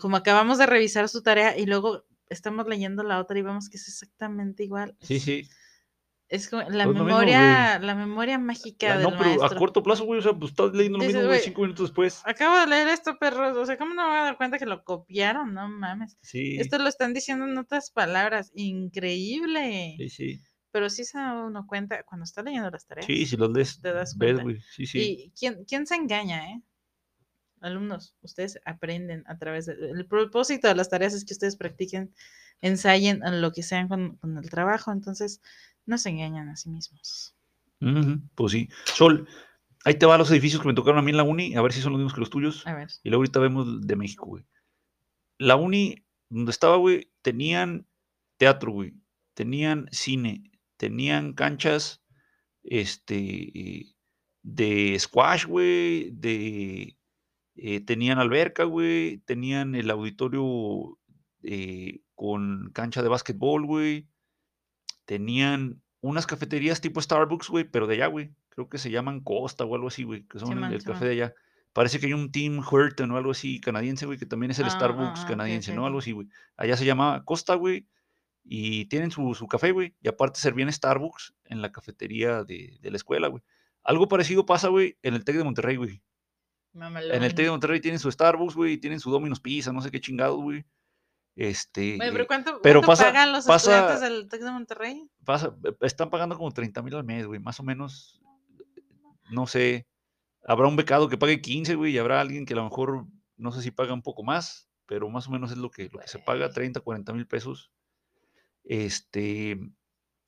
Como acabamos de revisar su tarea y luego estamos leyendo la otra y vemos que es exactamente igual. Sí, sí. Es como la Pues lo mismo, memoria, la memoria mágica La- del no, pero a maestro. corto plazo, güey. O sea, pues estás leyendo lo Dices, mismo, güey, cinco minutos después. Acabo de leer esto, perro. O sea, ¿cómo no me voy a dar cuenta que lo copiaron? No mames. Sí. Esto lo están diciendo en otras palabras. Increíble. Sí, sí. Pero sí se da uno cuenta cuando está leyendo las tareas. Sí, si los lees, Te das ves, cuenta. güey. Sí, sí. Y quién, quién se engaña, ¿eh? Alumnos, ustedes aprenden a través del el propósito de las tareas es que ustedes practiquen, ensayen en lo que sean con, con el trabajo, entonces no se engañan a sí mismos. Pues sí. Sol, ahí te va los edificios que me tocaron a mí en la uni, a ver si son los mismos que los tuyos. A ver, Y luego ahorita vemos de México, güey. La uni donde estaba, güey, tenían teatro, güey. Tenían cine. Tenían canchas, este, de squash, güey. De, eh, tenían alberca, güey. Tenían el auditorio eh, con cancha de básquetbol, güey. Tenían unas cafeterías tipo Starbucks, güey, pero de allá, güey. Creo que se llaman Costa o algo así, güey, que son el, café de allá. Parece que hay un Tim Horton o algo así canadiense, güey, que también es el Ah, Starbucks ah, canadiense, ¿no? Algo así, güey. Allá se llama Costa, güey, y tienen su, su café, güey, y aparte servían Starbucks en la cafetería de, de la escuela, güey. Algo parecido pasa, güey, en el TEC de Monterrey, güey. En el TEC de. Monterrey tienen su Starbucks, güey, tienen su Domino's Pizza, no sé qué chingados, güey. Este, Oye, pero ¿cuánto, pero cuánto pasa- pagan los pasa- estudiantes del TEC de Monterrey? pasa, eh, están pagando como 30 mil al mes, güey, más o menos, no sé, habrá un becado que pague 15, güey, y habrá alguien que a lo mejor, no sé si paga un poco más, pero más o menos es lo que, lo que se paga, Güey. 30, 40 mil pesos. Este,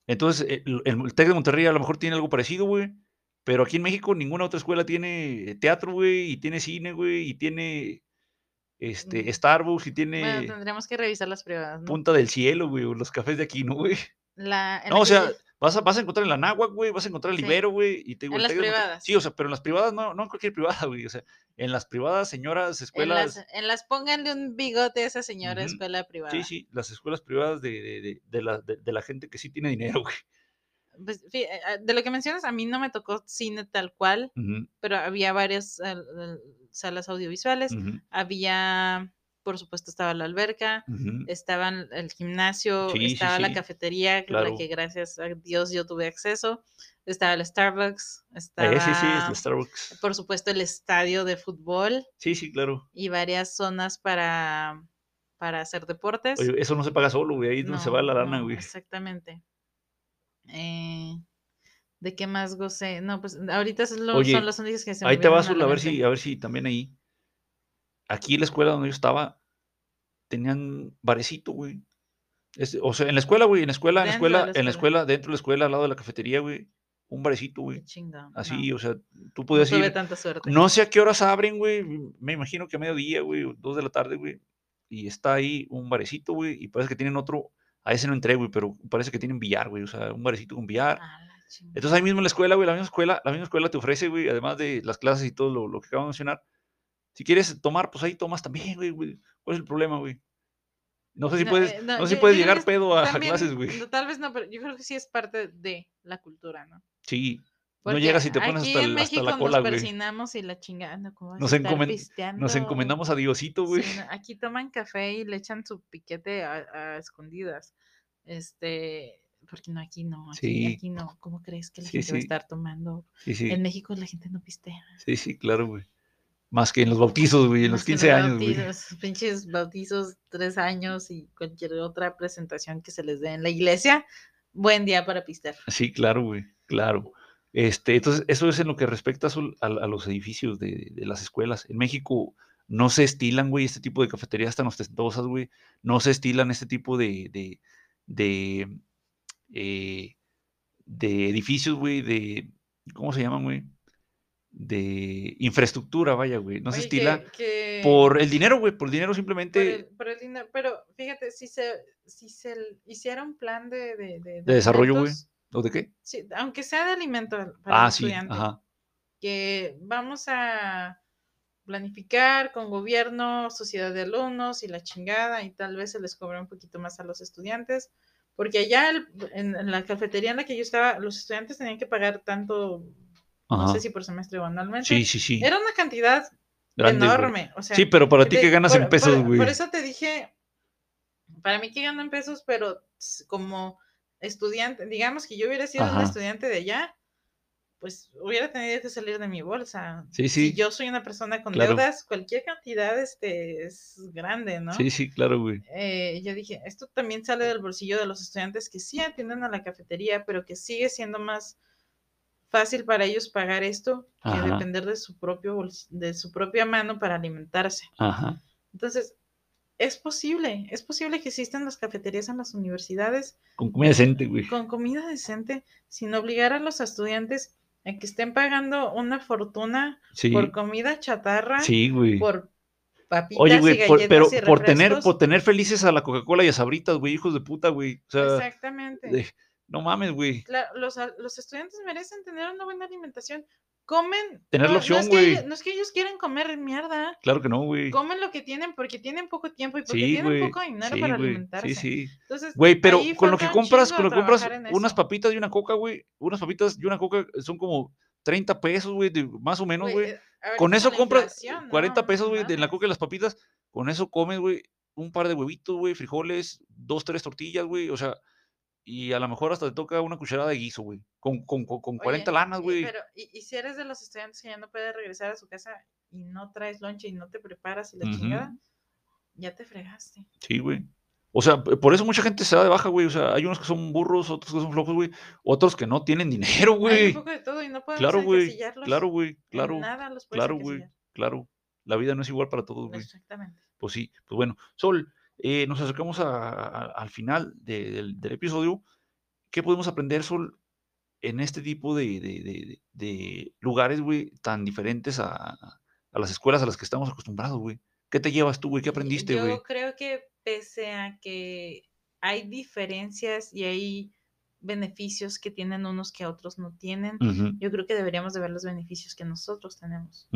entonces, el, el- el TEC de Monterrey a lo mejor tiene algo parecido, güey, pero aquí en México ninguna otra escuela tiene teatro, güey, y tiene cine, güey, y tiene, este. Starbucks, y Bueno, tiene tendríamos que revisar las privadas, ¿no? Punta del Cielo, güey, o los cafés de aquí, ¿no, güey? La, en No, o sea, vas a, vas a encontrar en la Náhuac, güey, vas a encontrar en Sí. Libero, güey, y te digo, En el las privadas. Sí, o sea, pero en las privadas no, no en cualquier privada, güey, o sea, en las privadas, señoras, en escuelas, las, en las pónganle un bigote a esa señora escuela privada. sí, sí, las escuelas privadas de, de, de, de la, de, de la gente que sí tiene dinero, [LAUGHS] güey. Pues, eh, eh, de lo que mencionas, a mí no me tocó cine tal cual, pero había varias eh, eh, salas audiovisuales. Había, por supuesto, estaba la alberca, estaban el gimnasio, Sí, estaba sí. la cafetería, Claro. la que gracias a Dios yo tuve acceso, estaba el Starbucks, estaba, Eh, sí, sí, es el Starbucks. por supuesto, el estadio de fútbol Sí, sí, claro. y varias zonas para, para hacer deportes. Oye, eso no se paga solo, güey, ahí donde se va la lana, no, güey. Exactamente. Eh, ¿De qué más gocé? No, pues ahorita es lo- Oye, son los únicos que se me Ahí te vienen vas, a a ver si, a ver si también ahí. Aquí en la escuela donde yo estaba, tenían barecito, güey. O sea, en la escuela, güey, en la escuela, en la escuela, la en la escuela. dentro de la escuela, al lado de la cafetería, güey, un barecito, güey. Así, no, o sea, tú no podías tuve ir. tanta suerte. No sé a qué horas abren, güey. Me imagino que a mediodía, güey, o dos de la tarde, güey. Y está ahí un barecito, güey. Y parece que tienen otro. A ese no entré, güey, pero parece que tienen billar, güey. O sea, un barecito con billar. A la chingada. Entonces ahí mismo en la escuela, güey, la misma escuela, la misma escuela te ofrece, güey, además de las clases y todo lo, lo que acabo de mencionar. Si quieres tomar, pues ahí tomas también, güey, güey. ¿Cuál es el problema, güey? No sé si No, puedes, eh, no, no, sé si yo- puedes yo llegar pedo a, clases, güey. no, tal vez no, pero yo creo que sí es parte de la cultura, ¿no? Sí. No llegas y te pones hasta, en hasta la cola, nos güey. persinamos y la chingada, no, ¿cómo vas Nos encomen- Nos encomendamos a Diosito, güey. Sí, no, aquí toman café y le echan su piquete a, a escondidas. Este, porque no, aquí no, aquí, Sí. aquí no. ¿Cómo crees que la Sí, gente va a estar tomando? Sí, sí. En México la gente no pistea. Sí, sí, claro, güey. Más que en los bautizos, güey, en los Más que 15 años, güey. [LAUGHS] pinches bautizos, tres años y cualquier otra presentación que se les dé en la iglesia. Buen día para pistear. Sí, claro, güey, claro. Este, entonces, eso es en lo que respecta a, a- a los edificios de, de las escuelas. En México no se estilan, güey, este tipo de cafeterías tan ostentosas, güey. No se estilan este tipo de, de, de, eh, de edificios, güey, de, ¿cómo se llaman, güey? De infraestructura, vaya, güey. No se estila que- que- por el dinero, güey, por el dinero por simplemente el- por el dinero, pero fíjate, si se, si se l- hiciera un plan de, de, de, de desarrollo, güey. ¿O de qué? sí, aunque sea de alimento para Ah, el sí, estudiante, ajá. que vamos a planificar con gobierno, sociedad de alumnos y la chingada, y tal vez se les cobre un poquito más a los estudiantes, porque allá el- en, en la cafetería en la que yo estaba, los estudiantes tenían que pagar tanto, no Ajá. sé si por semestre o anualmente, Sí, sí, sí. era una cantidad Grande, enorme, o sea, Sí, pero para ti que ganas por- en pesos, por- güey. Por eso te dije, para mí que gano en pesos, pero como estudiante, digamos que yo hubiera sido un estudiante de allá, pues hubiera tenido que salir de mi bolsa. Sí, Si sí. yo soy una persona con Claro. deudas, cualquier cantidad este, es grande, ¿no? Sí, sí, claro, güey. Eh, yo dije, esto también sale del bolsillo de los estudiantes que sí atienden a la cafetería, pero que sigue siendo más fácil para ellos pagar esto que depender de su propio bols- de su propia mano para alimentarse. Ajá. Entonces, es posible, es posible que existan las cafeterías en las universidades Con comida decente, güey. con comida decente, sin obligar a los estudiantes a que estén pagando una fortuna Sí. por comida chatarra, Sí, güey. por papitas Oye, y güey, por- pero y por tener, por tener felices a la Coca-Cola y a Sabritas, güey, hijos de puta, güey. O sea, Exactamente. de- no mames, güey. Los estudiantes merecen tener una buena alimentación. Comen. Tener la no, opción, no es que güey. ellos- no es que ellos quieran comer mierda. Claro que no, güey. Comen lo que tienen porque tienen poco tiempo y porque Sí, tienen poco dinero Sí, para alimentarse. Sí, sí. Entonces, Güey, pero con lo que compras, con lo que compras unas papitas y una coca, güey. Unas papitas y una coca son como 30 pesos, güey, más o menos, güey. eh, Con eso la compras inflación, 40 no, pesos, güey, de la coca y las papitas. Con eso comes, güey, un par de huevitos, güey, frijoles, dos, tres tortillas, güey. O sea, y a lo mejor hasta te toca una cucharada de guiso, güey. Con, con, con, con 40 Oye, lanas, güey. Pero, y, y si eres de los estudiantes que ya no puedes regresar a su casa y no traes lonche y no te preparas y la chingada, ya te fregaste. Sí, güey. O sea, por eso mucha gente se da de baja, güey. O sea, hay unos que son burros, otros que son flojos, güey. Otros que no tienen dinero, Hay un güey. poco de todo y no podemos Claro, güey. Claro, güey. Claro. nada los puedes Claro, güey. Claro. La vida no es igual para todos, güey. Exactamente. Pues sí. Pues bueno. Sol, eh, nos acercamos a- a- al final de- del, del episodio. ¿Qué podemos aprender, Sol, en este tipo de, de- de- de lugares, güey, tan diferentes a, a las escuelas a las que estamos acostumbrados, güey? ¿Qué te llevas tú, güey? ¿Qué aprendiste, Yo güey? creo que pese a que hay diferencias y hay beneficios que tienen unos que otros no tienen, yo creo que deberíamos de ver los beneficios que nosotros tenemos.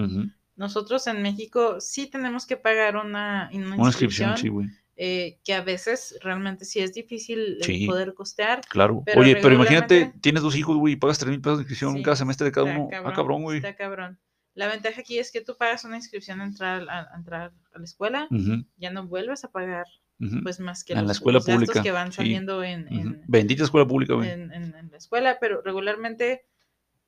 Nosotros en México sí tenemos que pagar una, una Una inscripción, inscripción sí, güey. Eh, que a veces realmente sí es difícil Sí. poder costear. Claro. Pero Oye, pero imagínate, tienes dos hijos, güey, y pagas 3 mil pesos de inscripción Sí, cada semestre de cada uno. ah, cabrón, güey. Está cabrón. La ventaja aquí es que tú pagas una inscripción a entrar a, a entrar a la escuela, Ujú, ya no vuelves a pagar ujú. pues más que En la los, escuela los gastos pública, que van sí. saliendo en, Ujú. en- Bendita escuela pública, güey. en- en- en la escuela, pero regularmente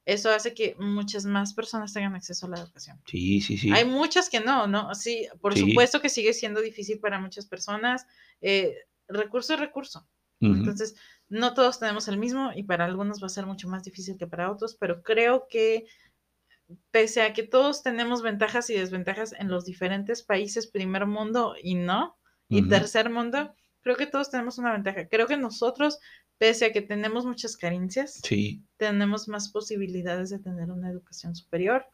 eso hace que muchas más personas tengan acceso a la educación. Sí, sí, sí. Hay muchas que no, ¿no? Sí, por Sí. supuesto que sigue siendo difícil para muchas personas. eh, recurso es recurso. Entonces, no todos tenemos el mismo y para algunos va a ser mucho más difícil que para otros, pero creo que pese a que todos tenemos ventajas y desventajas en los diferentes países, primer mundo y no, y tercer mundo, creo que todos tenemos una ventaja. Creo que nosotros, pese a que tenemos muchas carencias, Sí. tenemos más posibilidades de tener una educación superior.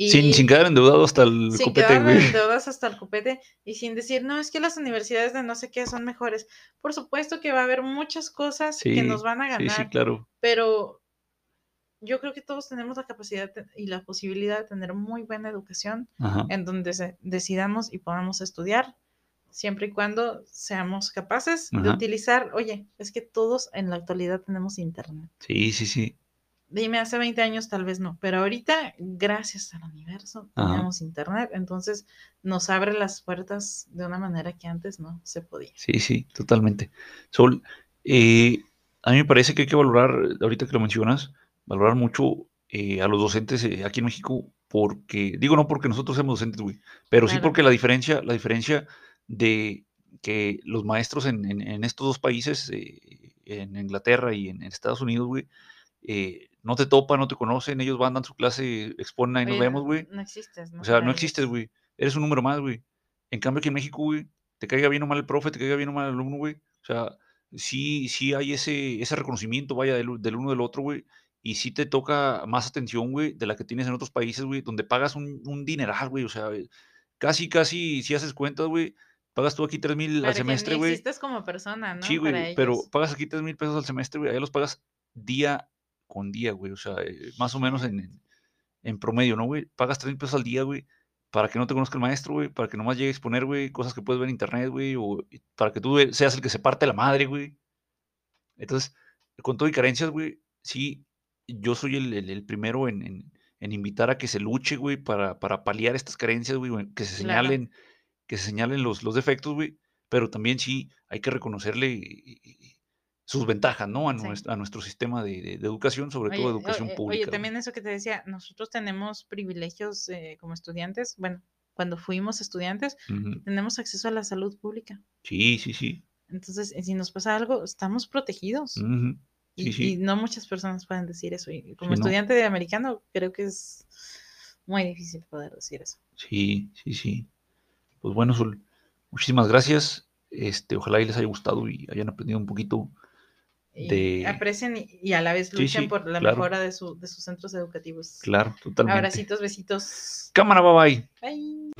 Y Sin, sin quedar endeudado hasta el sin copete, quedarnos güey. endeudados hasta el copete y sin decir, no, es que las universidades de no sé qué son mejores. Por supuesto que va a haber muchas cosas que Sí, nos van a Sí, ganar, sí, claro. pero yo creo que todos tenemos la capacidad y la posibilidad de tener muy buena educación Ajá. en donde se- decidamos y podamos estudiar, siempre y cuando seamos capaces de utilizar, oye, es que todos en la actualidad tenemos internet. Sí, sí, sí. Dime, hace 20 años tal vez no, pero ahorita, gracias al universo, Ajá. tenemos internet, entonces nos abre las puertas de una manera que antes no se podía. Sí, sí, totalmente. Sol, eh, a mí me parece que hay que valorar, ahorita que lo mencionas, valorar mucho eh, a los docentes eh, aquí en México, porque, digo no porque nosotros seamos docentes, güey, pero sí porque la diferencia, la diferencia de que los maestros en, en- en estos dos países, eh, en Inglaterra y en, Estados Unidos, güey, eh, no te topan, no te conocen, ellos van, dan su clase, exponen ahí, nos vemos, güey. No existes, ¿no? O sea, no existes, güey. Eres un número más, güey. En cambio, aquí en México, güey, te caiga bien o mal el profe, te caiga bien o mal el alumno, güey. O sea, sí, sí hay ese, ese reconocimiento, vaya, del, uno del otro, güey. Y sí te toca más atención, güey, de la que tienes en otros países, güey, donde pagas un, un dineral, güey. O sea, casi, casi, si haces cuentas, güey, pagas tú aquí tres mil al semestre, güey. existes como persona, ¿no? Sí, güey, pero pagas aquí tres mil pesos al semestre, güey. Allá los pagas día con día, güey. O sea, eh, más o menos en, en- promedio, ¿no, güey? Pagas tres mil pesos al día, güey, para que no te conozca el maestro, güey, para que nomás llegue a exponer, güey, cosas que puedes ver en internet, güey, o para que tú seas el que se parte la madre, güey. Entonces, con todo y carencias, güey, sí, yo soy el, el- el primero en, en- en invitar a que se luche, güey, para, para paliar estas carencias, güey, que se Claro. Que se señalen los, los defectos, güey, pero también sí hay que reconocerle eh, eh, sus ventajas, ¿no? A, Sí. nues- a nuestro sistema de, de- de educación, sobre todo educación oye, pública. Oye, también eso que te decía, nosotros tenemos privilegios eh, como estudiantes. Bueno, cuando fuimos estudiantes, tenemos acceso a la salud pública. Sí, sí, sí. Entonces, eh, si nos pasa algo, estamos protegidos. Ujú. Y, Sí, sí. y no muchas personas pueden decir eso. Y como Sí, no. estudiante de americano, creo que es muy difícil poder decir eso. Sí, sí, sí. Pues bueno, Sol, muchísimas gracias. Este, ojalá y les haya gustado y hayan aprendido un poquito. Y De- aprecien y, y a la vez Sí, luchen sí, por la claro. mejora de, su, de sus centros educativos. Claro, totalmente. Abracitos, besitos. Cámara, bye bye. Bye.